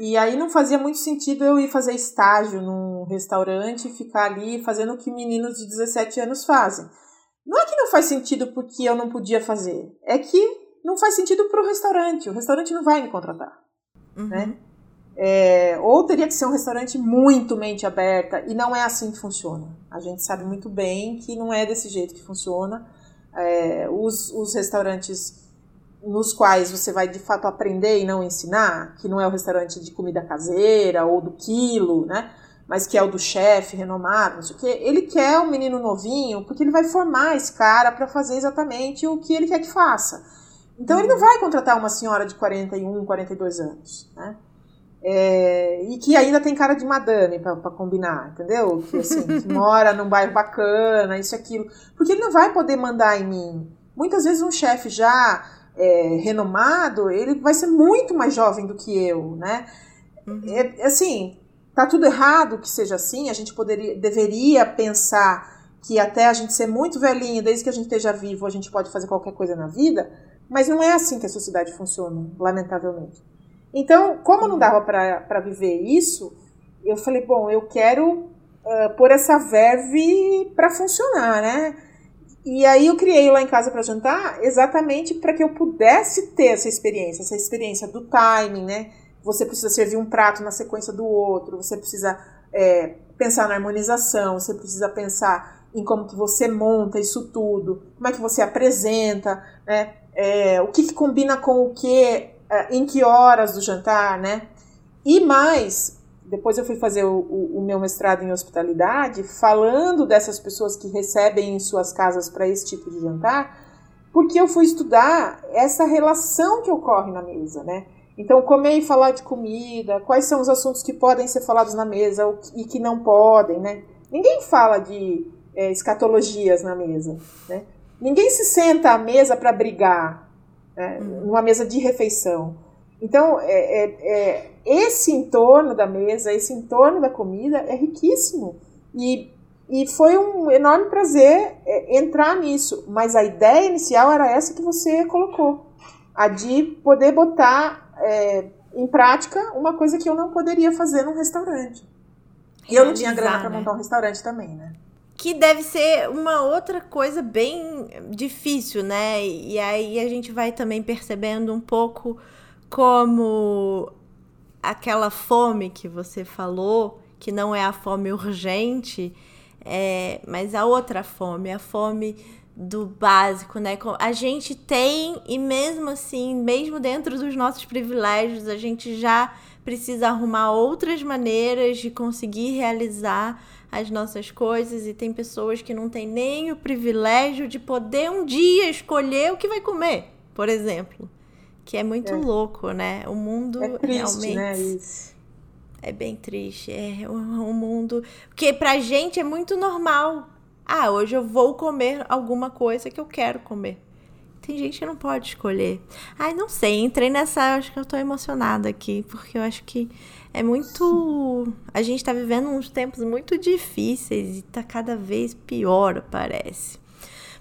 E aí não fazia muito sentido eu ir fazer estágio num restaurante e ficar ali fazendo o que meninos de 17 anos fazem. Não é que não faz sentido porque eu não podia fazer, é que não faz sentido para o restaurante. O restaurante não vai me contratar, uhum. né? É, ou teria que ser um restaurante muito mente aberta, e não é assim que funciona. A gente sabe muito bem que não é desse jeito que funciona. É, os, os restaurantes nos quais você vai de fato aprender e não ensinar, que não é o restaurante de comida caseira ou do quilo, né? Mas que é o do chefe renomado, não sei o quê. Ele quer um menino novinho porque ele vai formar esse cara para fazer exatamente o que ele quer que faça. Então ele não vai contratar uma senhora de 41, 42 anos, né? É, e que ainda tem cara de madame para combinar, entendeu? Que assim, que mora num bairro bacana, isso aquilo. Porque ele não vai poder mandar em mim. Muitas vezes um chefe já é, renomado, ele vai ser muito mais jovem do que eu, né? Uhum. É, assim, tá tudo errado que seja assim, a gente poderia, deveria pensar que até a gente ser muito velhinho, desde que a gente esteja vivo, a gente pode fazer qualquer coisa na vida, mas não é assim que a sociedade funciona, lamentavelmente. Então, como não dava para viver isso, eu falei, bom, eu quero uh, pôr essa verve para funcionar, né? E aí eu criei lá em casa para jantar exatamente para que eu pudesse ter essa experiência, essa experiência do timing, né? Você precisa servir um prato na sequência do outro, você precisa é, pensar na harmonização, você precisa pensar em como que você monta isso tudo, como é que você apresenta, né? É, o que, que combina com o que, é, em que horas do jantar, né? E mais, depois eu fui fazer o, o, o, meu mestrado em hospitalidade, falando dessas pessoas que recebem em suas casas para esse tipo de jantar, porque eu fui estudar essa relação que ocorre na mesa, né? Então, comer e falar de comida, quais são os assuntos que podem ser falados na mesa e que não podem, né? Ninguém fala de é, escatologias na mesa, né? Ninguém se senta à mesa para brigar, né? Uhum. numa mesa de refeição. Então, é, é, é, esse entorno da mesa, esse entorno da comida é riquíssimo. E, e foi um enorme prazer é, entrar nisso. Mas a ideia inicial era essa que você colocou: a de poder botar é, em prática uma coisa que eu não poderia fazer num restaurante. E eu não tinha grana para né? montar um restaurante também, né? que deve ser uma outra coisa bem difícil, né? E aí a gente vai também percebendo um pouco como aquela fome que você falou, que não é a fome urgente, é, mas a outra fome, a fome do básico, né? A gente tem, e mesmo assim, mesmo dentro dos nossos privilégios, a gente já precisa arrumar outras maneiras de conseguir realizar as nossas coisas e tem pessoas que não têm nem o privilégio de poder um dia escolher o que vai comer, por exemplo. Que é muito é. louco, né? O mundo é triste, realmente. Né, isso. É bem triste. É um mundo. Porque pra gente é muito normal. Ah, hoje eu vou comer alguma coisa que eu quero comer. Tem gente que não pode escolher. Ai, não sei, entrei nessa. Acho que eu tô emocionada aqui, porque eu acho que é muito. A gente tá vivendo uns tempos muito difíceis e tá cada vez pior, parece.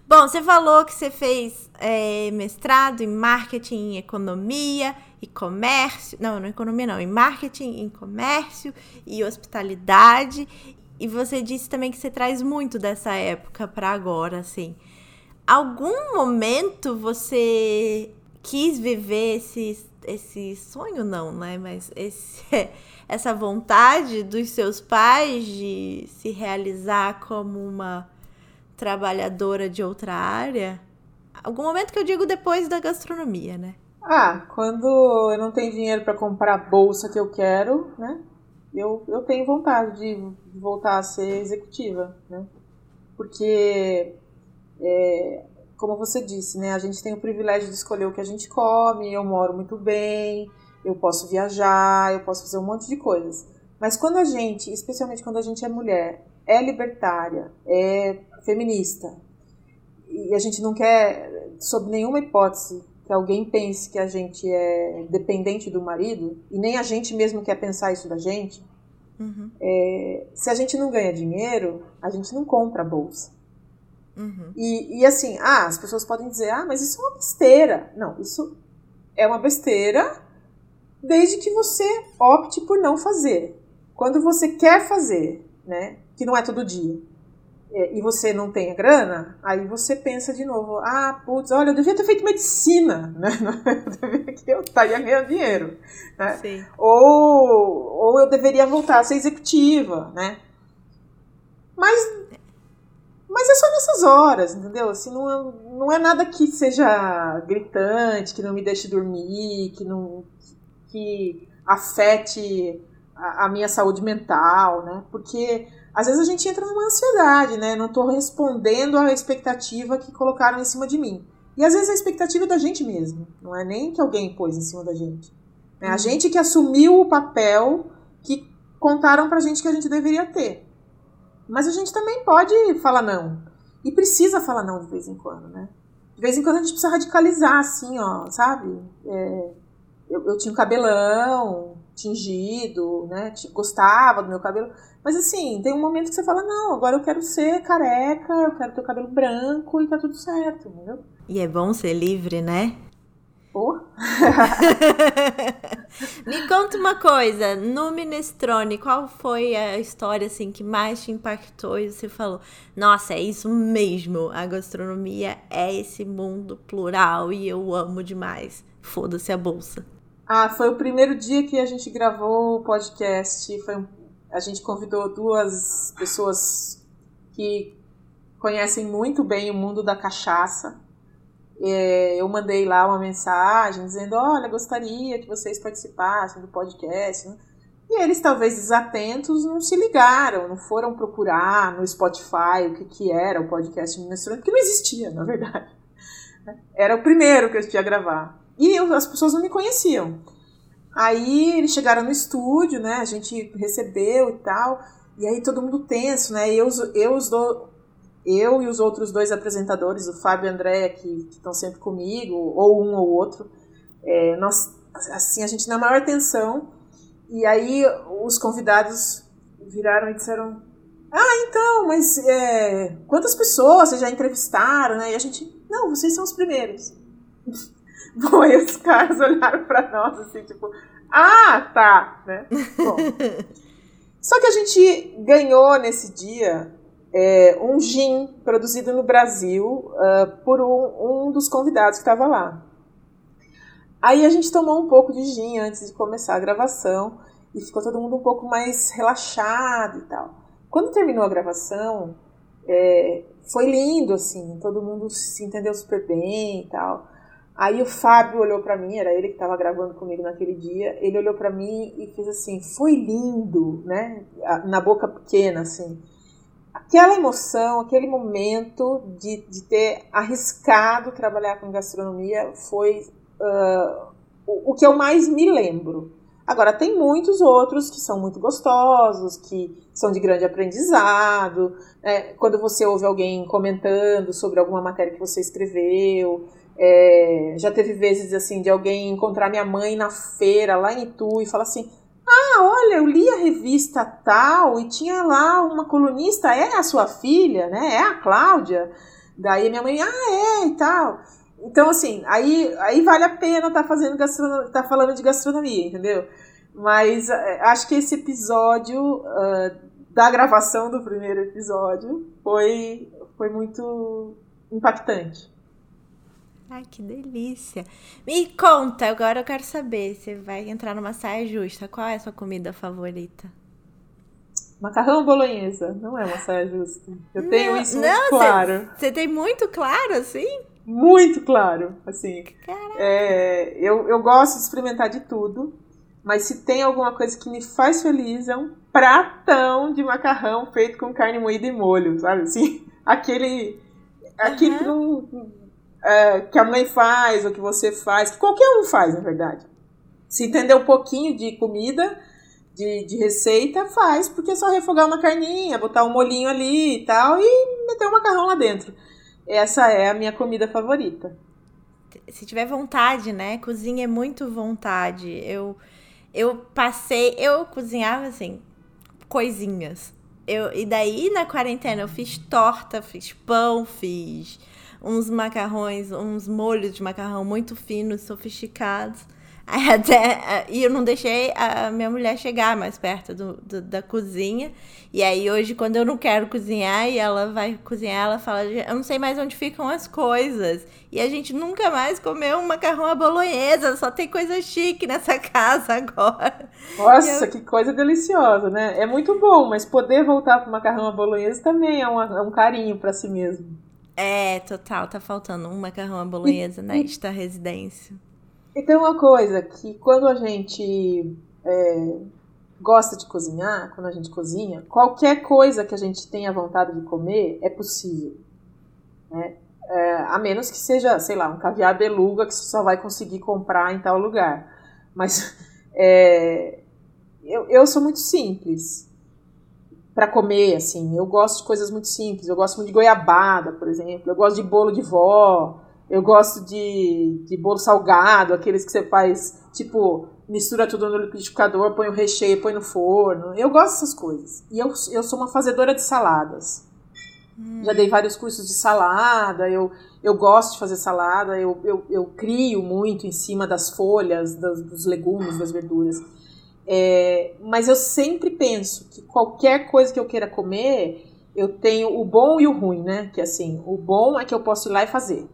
Bom, você falou que você fez é, mestrado em marketing, em economia e comércio. Não, não economia não, em marketing, em comércio e hospitalidade. E você disse também que você traz muito dessa época para agora, assim. Algum momento você quis viver esse, esse sonho, não, né? Mas esse, essa vontade dos seus pais de se realizar como uma trabalhadora de outra área? Algum momento que eu digo depois da gastronomia, né? Ah, quando eu não tenho dinheiro para comprar a bolsa que eu quero, né? Eu, eu tenho vontade de voltar a ser executiva, né? Porque, é, como você disse, né? A gente tem o privilégio de escolher o que a gente come, eu moro muito bem, eu posso viajar, eu posso fazer um monte de coisas. Mas quando a gente, especialmente quando a gente é mulher, é libertária, é feminista, e a gente não quer, sob nenhuma hipótese, que alguém pense que a gente é dependente do marido, e nem a gente mesmo quer pensar isso da gente, uhum. é, se a gente não ganha dinheiro, a gente não compra a bolsa. Uhum. E, e assim, ah, as pessoas podem dizer, ah, mas isso é uma besteira. Não, isso é uma besteira desde que você opte por não fazer. Quando você quer fazer, né, que não é todo dia, e você não tem a grana, aí você pensa de novo, ah, putz, olha, eu devia ter feito medicina, né? Eu estaria ganhando dinheiro, né? Sim. Ou, ou eu deveria voltar a ser executiva, né? Mas, mas é só nessas horas, entendeu? Assim, não, é, não é nada que seja gritante, que não me deixe dormir, que não que afete a, a minha saúde mental, né? Porque às vezes a gente entra numa ansiedade, né? Não estou respondendo à expectativa que colocaram em cima de mim. E às vezes a expectativa é da gente mesmo, não é nem que alguém pôs em cima da gente. É a uhum. gente que assumiu o papel que contaram pra gente que a gente deveria ter. Mas a gente também pode falar não. E precisa falar não de vez em quando, né? De vez em quando a gente precisa radicalizar, assim, ó, sabe? É, eu, eu tinha um cabelão tingido, né? Gostava do meu cabelo. Mas assim, tem um momento que você fala, não, agora eu quero ser careca, eu quero ter o cabelo branco e tá tudo certo, entendeu? E é bom ser livre, né? Oh. Me conta uma coisa, no Minestrone, qual foi a história assim que mais te impactou e você falou, nossa, é isso mesmo, a gastronomia é esse mundo plural e eu amo demais. Foda-se a bolsa. Ah, foi o primeiro dia que a gente gravou o podcast, foi a gente convidou duas pessoas que conhecem muito bem o mundo da cachaça. É, eu mandei lá uma mensagem dizendo: Olha, gostaria que vocês participassem do podcast. E eles, talvez desatentos, não se ligaram, não foram procurar no Spotify o que, que era o podcast Minestrone, porque não existia, na verdade. Era o primeiro que eu ia gravar. E eu, as pessoas não me conheciam. Aí eles chegaram no estúdio, né? A gente recebeu e tal. E aí todo mundo tenso, né? Eu, eu, os do, eu e os outros dois apresentadores, o Fábio e o André, que estão sempre comigo, ou um ou outro, é, nós, assim, a gente na maior tensão. E aí os convidados viraram e disseram: Ah, então, mas é, quantas pessoas vocês já entrevistaram, né? E a gente: Não, vocês são os primeiros. Bom, aí os caras olharam para nós assim, tipo, ah, tá, né? Bom. Só que a gente ganhou nesse dia é, um gin produzido no Brasil uh, por um, um, dos convidados que estava lá. Aí a gente tomou um pouco de gin antes de começar a gravação e ficou todo mundo um pouco mais relaxado e tal. Quando terminou a gravação, é, foi lindo, assim, todo mundo se entendeu super bem e tal. Aí o Fábio olhou para mim, era ele que estava gravando comigo naquele dia. Ele olhou para mim e fez assim: "Foi lindo", né? Na boca pequena assim. Aquela emoção, aquele momento de, de ter arriscado trabalhar com gastronomia foi uh, o, o que eu mais me lembro. Agora, tem muitos outros que são muito gostosos, que são de grande aprendizado. Né? Quando você ouve alguém comentando sobre alguma matéria que você escreveu, é, já teve vezes assim de alguém encontrar minha mãe na feira lá em Itu e falar assim: Ah, olha, eu li a revista tal e tinha lá uma colunista, é a sua filha, né? É a Cláudia. Daí minha mãe, ah, é e tal. Então, assim, aí, aí vale a pena estar tá fazendo gastronomia, tá falando de gastronomia, entendeu? Mas é, acho que esse episódio uh, da gravação do primeiro episódio foi, foi muito impactante. Ai, que delícia. Me conta, agora eu quero saber. Você vai entrar numa saia justa. Qual é a sua comida favorita? Macarrão bolonhesa. Não é uma saia justa. Eu não, tenho isso muito não, claro. Você tem muito claro, assim? Muito claro, assim. É, eu, eu gosto de experimentar de tudo. Mas se tem alguma coisa que me faz feliz, é um pratão de macarrão feito com carne moída e molho, sabe? Assim, aquele. Aquele uhum. que não é, que a mãe faz, ou que você faz, que qualquer um faz, na verdade. Se entender um pouquinho de comida, de, de receita, faz, porque é só refogar uma carninha, botar um molinho ali e tal, e meter um macarrão lá dentro. Essa é a minha comida favorita. Se tiver vontade, né? Cozinha é muito vontade. Eu, eu passei, eu cozinhava assim, coisinhas. Eu, e daí na quarentena eu fiz torta, fiz pão, fiz uns macarrões, uns molhos de macarrão muito finos, sofisticados. Até, e eu não deixei a minha mulher chegar mais perto do, do, da cozinha. E aí hoje, quando eu não quero cozinhar e ela vai cozinhar, ela fala, eu não sei mais onde ficam as coisas. E a gente nunca mais comeu um macarrão à bolonhesa, só tem coisa chique nessa casa agora. Nossa, eu... que coisa deliciosa, né? É muito bom, mas poder voltar para macarrão à bolonhesa também é, uma, é um carinho para si mesmo. É, total, tá faltando um macarrão à bolonhesa nesta residência. Então, uma coisa que quando a gente é, gosta de cozinhar, quando a gente cozinha, qualquer coisa que a gente tenha vontade de comer é possível. Né? É, a menos que seja, sei lá, um caviar beluga que você só vai conseguir comprar em tal lugar. Mas é, eu, eu sou muito simples para comer, assim. Eu gosto de coisas muito simples. Eu gosto muito de goiabada, por exemplo. Eu gosto de bolo de vó. Eu gosto de, de bolo salgado, aqueles que você faz, tipo, mistura tudo no liquidificador, põe o recheio, põe no forno. Eu gosto dessas coisas. E eu, eu sou uma fazedora de saladas. Hum. Já dei vários cursos de salada, eu, eu gosto de fazer salada, eu, eu, eu crio muito em cima das folhas, dos, dos legumes, das verduras. É, mas eu sempre penso que qualquer coisa que eu queira comer, eu tenho o bom e o ruim, né? Que assim, o bom é que eu posso ir lá e fazer.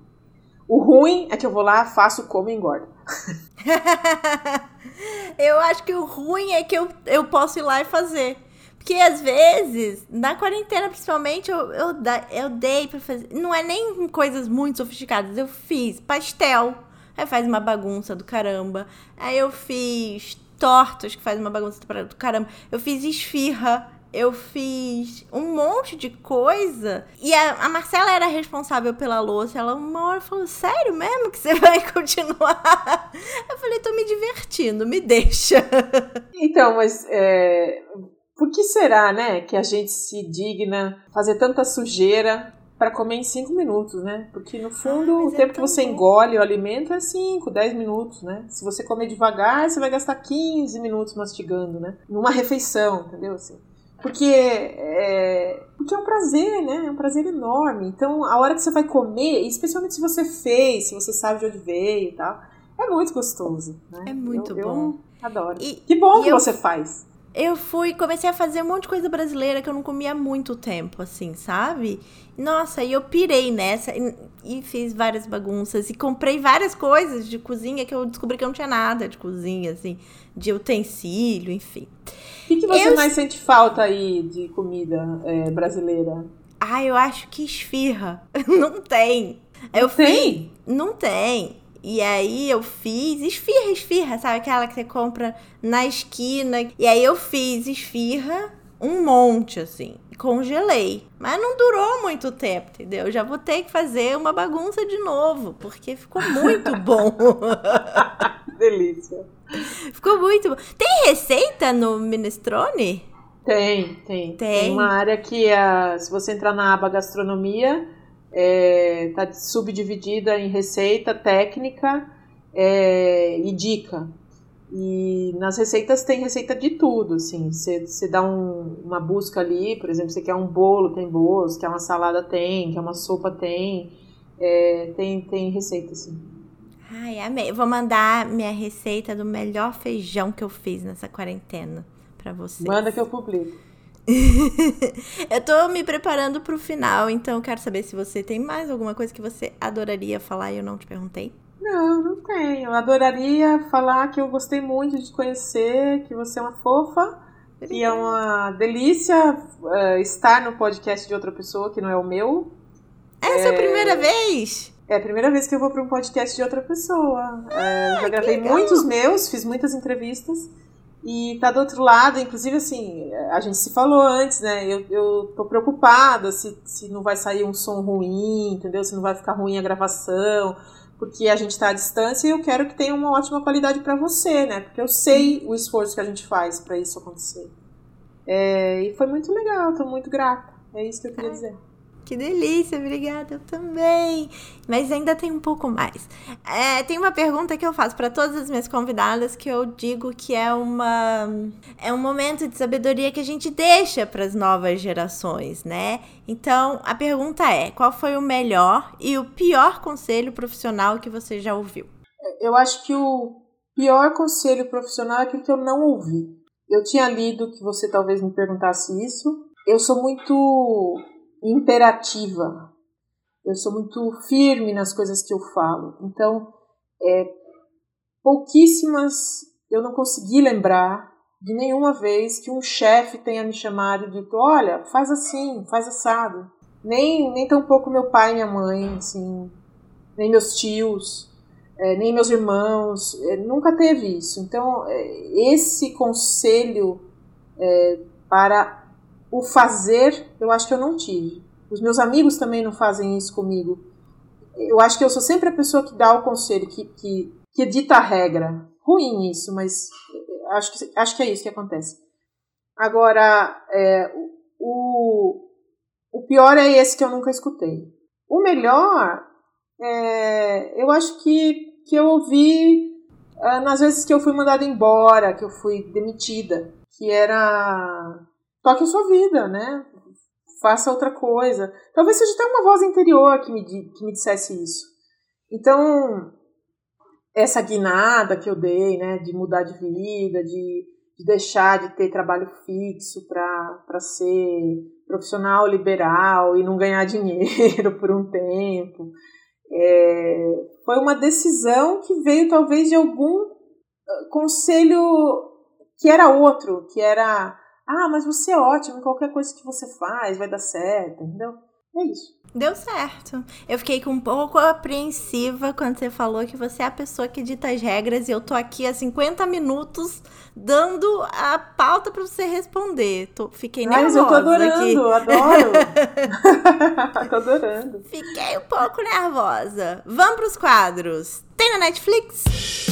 O ruim é que eu vou lá, faço, como e engordo. eu acho que o ruim é que eu, eu posso ir lá e fazer. Porque às vezes, na quarentena principalmente, eu, eu, eu dei pra fazer. Não é nem coisas muito sofisticadas. Eu fiz pastel. Aí faz uma bagunça do caramba. Aí eu fiz tortas, que faz uma bagunça do caramba. Eu fiz esfirra eu fiz um monte de coisa. E a, a, Marcela era responsável pela louça. Ela uma hora falou: Sério mesmo que você vai continuar? Eu falei: Tô me divertindo, me deixa. Então, mas é, por que será, né, que a gente se digna fazer tanta sujeira para comer em 5 minutos, né? Porque no fundo ah, o é tempo que você bom. engole o alimento é 5, 10 minutos, né? Se você comer devagar, você vai gastar 15 minutos mastigando, né? Numa refeição, entendeu? Assim. Porque é, porque é um prazer, né? É um prazer enorme. Então, a hora que você vai comer, especialmente se você fez, se você sabe de onde veio e tal, é muito gostoso. Né? É muito eu, bom. Eu adoro. E, que bom que eu, você faz. Eu fui, comecei a fazer um monte de coisa brasileira que eu não comia há muito tempo, assim, sabe? Nossa, e eu pirei nessa e, e, fiz várias bagunças e comprei várias coisas de cozinha que eu descobri que eu não tinha nada de cozinha, assim, de utensílio, enfim. O que, que você eu... mais sente falta aí de comida é, brasileira? Ah, eu acho que esfirra. não tem. Eu tem? Não tem. E aí eu fiz esfirra, esfirra, sabe? Aquela que você compra na esquina. E aí eu fiz esfirra um monte, assim. Congelei. Mas não durou muito tempo, entendeu? Já vou ter que fazer uma bagunça de novo, porque ficou muito bom. Delícia. Ficou muito bom. Tem receita no minestrone? Tem, tem. Tem, tem uma área que, uh, se você entrar na aba gastronomia, é, tá subdividida em receita, técnica é, e dica. E nas receitas tem receita de tudo, assim. Você dá um, uma busca ali, por exemplo, você quer um bolo, tem bolos, quer uma salada, tem, quer uma sopa, tem. É, tem, tem receita, assim. Ai, amei. Vou mandar minha receita do melhor feijão que eu fiz nessa quarentena para vocês. Manda que eu publico. eu tô me preparando pro final, então quero saber se você tem mais alguma coisa que você adoraria falar e eu não te perguntei. Não, não tenho. Eu adoraria falar que eu gostei muito de te conhecer, que você é uma fofa, Obrigada. que é uma delícia uh, estar no podcast de outra pessoa que não é o meu. Essa é, é a primeira vez? É a primeira vez que eu vou para um podcast de outra pessoa. Ah, é, já gravei muitos meus, fiz muitas entrevistas. E tá do outro lado, inclusive assim, a gente se falou antes, né? Eu, eu tô preocupada se, se não vai sair um som ruim, entendeu? Se não vai ficar ruim a gravação, porque a gente tá à distância e eu quero que tenha uma ótima qualidade para você, né? Porque eu sei o esforço que a gente faz para isso acontecer. É, e foi muito legal, tô muito grata. É isso que eu queria dizer. Que delícia, obrigada, eu também. Mas ainda tem um pouco mais. É, tem uma pergunta que eu faço para todas as minhas convidadas que eu digo que é uma é um momento de sabedoria que a gente deixa para as novas gerações, né? Então, a pergunta é: qual foi o melhor e o pior conselho profissional que você já ouviu? Eu acho que o Pior conselho profissional é aquele que eu não ouvi. Eu tinha lido que você talvez me perguntasse isso. Eu sou muito imperativa. Eu sou muito firme nas coisas que eu falo. Então, é, pouquíssimas eu não consegui lembrar de nenhuma vez que um chefe tenha me chamado e dito: olha, faz assim, faz assado. Nem, nem tão pouco meu pai e minha mãe, assim, nem meus tios, é, nem meus irmãos, é, nunca teve isso. Então, é, esse conselho é, para o fazer, eu acho que eu não tive. Os meus amigos também não fazem isso comigo. Eu acho que eu sou sempre a pessoa que dá o conselho, que, que, que dita a regra. Ruim isso, mas acho que, acho que é isso que acontece. Agora, é, o, o pior é esse que eu nunca escutei. O melhor, é, eu acho que, que eu ouvi uh, nas vezes que eu fui mandada embora, que eu fui demitida, que era toque a sua vida, né? Faça outra coisa. Talvez seja até uma voz interior que me, que me dissesse isso. Então, essa guinada que eu dei, né, de mudar de vida, de, de deixar de ter trabalho fixo para ser profissional liberal e não ganhar dinheiro por um tempo, é, foi uma decisão que veio talvez de algum ah, conselho que era outro, que era, ah, mas você é ótimo em qualquer coisa que você faz, vai dar certo, entendeu? É isso. Deu certo. Eu fiquei um pouco apreensiva quando você falou que você é a pessoa que dita as regras e eu tô aqui há 50 minutos dando a pauta para você responder. Tô, fiquei nervosa Mas eu tô adorando, aqui. adoro. tô adorando. Fiquei um pouco nervosa. Vamos pros quadros. Tem na Netflix?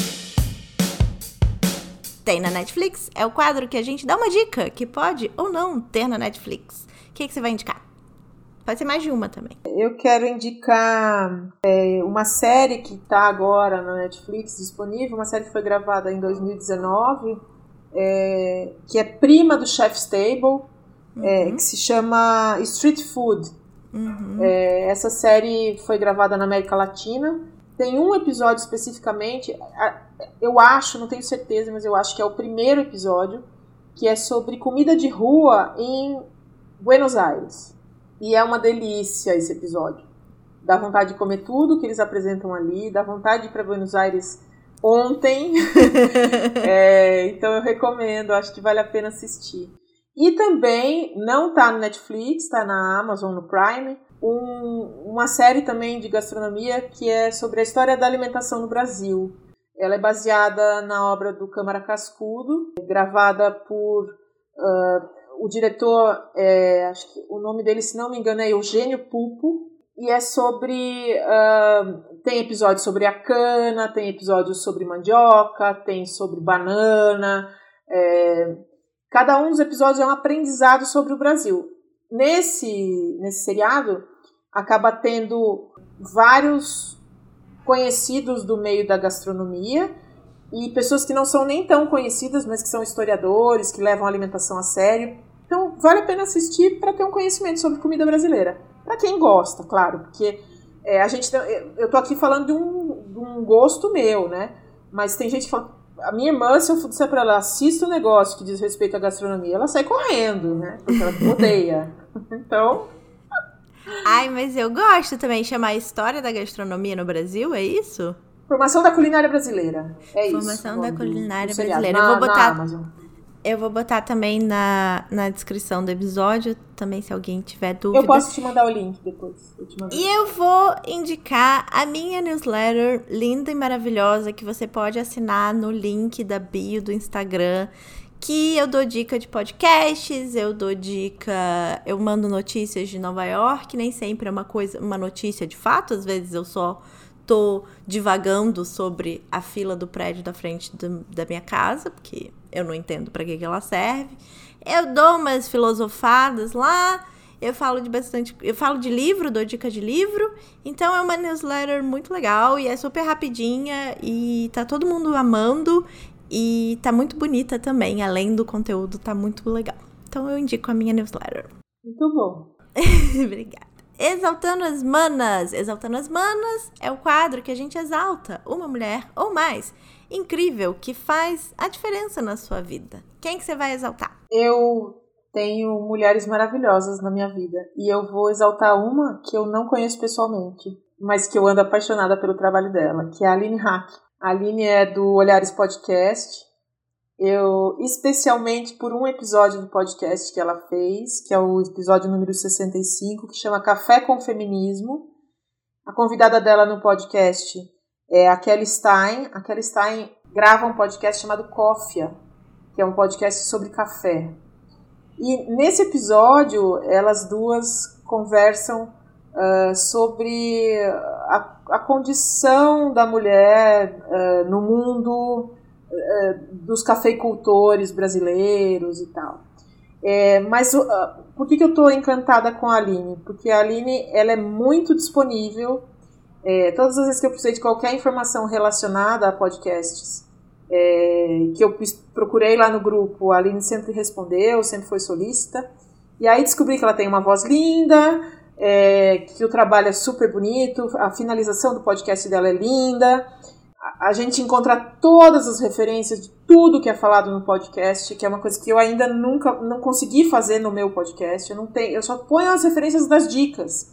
Tem na Netflix? É o quadro que a gente dá uma dica que pode ou não ter na Netflix. O que, que você vai indicar? Pode ser mais de uma também. Eu quero indicar é, uma série que está agora na Netflix disponível, uma série que foi gravada em 2019, é, que é prima do Chef's Table, é, uhum. é, que se chama Street Food. Uhum. É, essa série foi gravada na América Latina. Tem um episódio especificamente, eu acho, não tenho certeza, mas eu acho que é o primeiro episódio, que é sobre comida de rua em Buenos Aires. E é uma delícia esse episódio. Dá vontade de comer tudo que eles apresentam ali, dá vontade de ir para Buenos Aires ontem. é, então eu recomendo, acho que vale a pena assistir. E também, não tá no Netflix, tá na Amazon, no Prime, um, uma série também de gastronomia que é sobre a história da alimentação no Brasil. Ela é baseada na obra do Câmara Cascudo, gravada por uh, o diretor, é, acho que o nome dele, se não me engano, é Eugênio Pulpo, e é sobre. Uh, tem episódios sobre a cana, tem episódios sobre mandioca, tem sobre banana. É, cada um dos episódios é um aprendizado sobre o Brasil. Nesse, nesse seriado, acaba tendo vários conhecidos do meio da gastronomia e pessoas que não são nem tão conhecidas, mas que são historiadores, que levam a alimentação a sério. Então, vale a pena assistir para ter um conhecimento sobre comida brasileira. Para quem gosta, claro, porque é, a gente, eu tô aqui falando de um, de um gosto meu, né? Mas tem gente que fala, a minha irmã, se eu disser para ela, assista um negócio que diz respeito à gastronomia, ela sai correndo, né? Porque ela odeia. Então. Ai, mas eu gosto também de chamar a história da gastronomia no Brasil, é isso? Formação da culinária brasileira. É Formação isso. Formação da culinária brasileira. Na, eu vou botar. Eu vou botar também na, na descrição do episódio, também se alguém tiver dúvida. Eu posso te mandar o link depois. Eu e eu vou indicar a minha newsletter linda e maravilhosa que você pode assinar no link da bio do Instagram. Que eu dou dica de podcasts, eu dou dica, eu mando notícias de Nova York, nem sempre é uma coisa, uma notícia de fato, às vezes eu só tô divagando sobre a fila do prédio da frente do, da minha casa, porque eu não entendo para que, que ela serve. Eu dou umas filosofadas lá, eu falo de bastante, eu falo de livro, dou dica de livro. Então é uma newsletter muito legal e é super rapidinha e tá todo mundo amando e tá muito bonita também, além do conteúdo tá muito legal. Então eu indico a minha newsletter. Muito bom. Obrigada. Exaltando as Manas. Exaltando as Manas é o quadro que a gente exalta uma mulher ou mais incrível que faz a diferença na sua vida. Quem que você vai exaltar? Eu tenho mulheres maravilhosas na minha vida e eu vou exaltar uma que eu não conheço pessoalmente, mas que eu ando apaixonada pelo trabalho dela, que é a Aline Hack. A Aline é do Olhares Podcast. Eu, especialmente por um episódio do podcast que ela fez, que é o episódio número 65, que chama Café com Feminismo. A convidada dela no podcast é a Kelly Stein. A Kelly Stein grava um podcast chamado Cófia, que é um podcast sobre café. E nesse episódio, elas duas conversam uh, sobre a, a, condição da mulher uh, no mundo uh, dos cafeicultores brasileiros e tal. É, mas por que, que eu estou encantada com a Aline? Porque a Aline ela é muito disponível. É, todas as vezes que eu precisei de qualquer informação relacionada a podcasts, é, que eu procurei lá no grupo, a Aline sempre respondeu, sempre foi solícita. E aí descobri que ela tem uma voz linda, é, que o trabalho é super bonito, a finalização do podcast dela é linda. A, gente encontra todas as referências de tudo que é falado no podcast, que é uma coisa que eu ainda nunca não consegui fazer no meu podcast. Eu não tenho, eu só ponho as referências das dicas.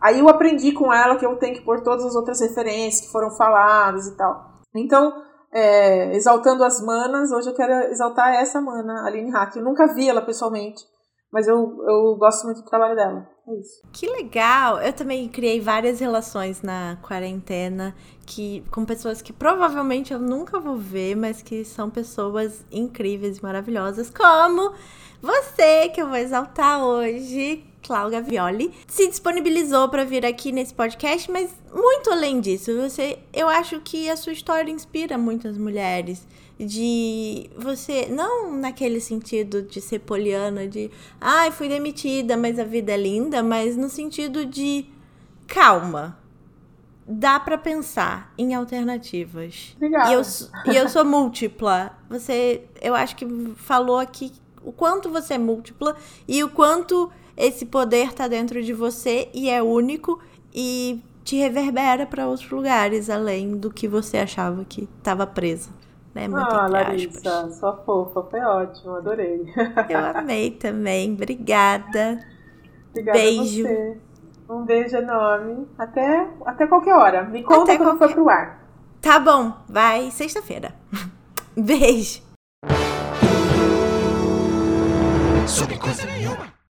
Aí eu aprendi com ela que eu tenho que pôr todas as outras referências que foram faladas e tal. Então, é, exaltando as manas, hoje eu quero exaltar essa mana, Aline Hack. Eu nunca vi ela pessoalmente, mas eu, eu gosto muito do trabalho dela. É isso. Que legal! Eu também criei várias relações na quarentena que com pessoas que provavelmente eu nunca vou ver, mas que são pessoas incríveis e maravilhosas, como você, que eu vou exaltar hoje, Cláudia Violi, se disponibilizou para vir aqui nesse podcast, mas muito além disso, você, eu acho que a sua história inspira muitas mulheres de você, não naquele sentido de ser poliana, de ai, ah, fui demitida, mas a vida é linda, mas no sentido de calma. Dá para pensar em alternativas. Obrigada. E eu, e eu sou múltipla. Você, eu acho que falou aqui o quanto você é múltipla e o quanto esse poder está dentro de você e é único e te reverbera para outros lugares além do que você achava que estava preso. Né? Muito ah, Larissa, sua fofa, foi ótimo, adorei. Eu amei também, obrigada. Obrigada Beijo. você. Um beijo enorme. Até, até qualquer hora. Me conta até quando qualquer... for pro ar. Tá bom, vai sexta-feira. Beijo. Sobre coisa.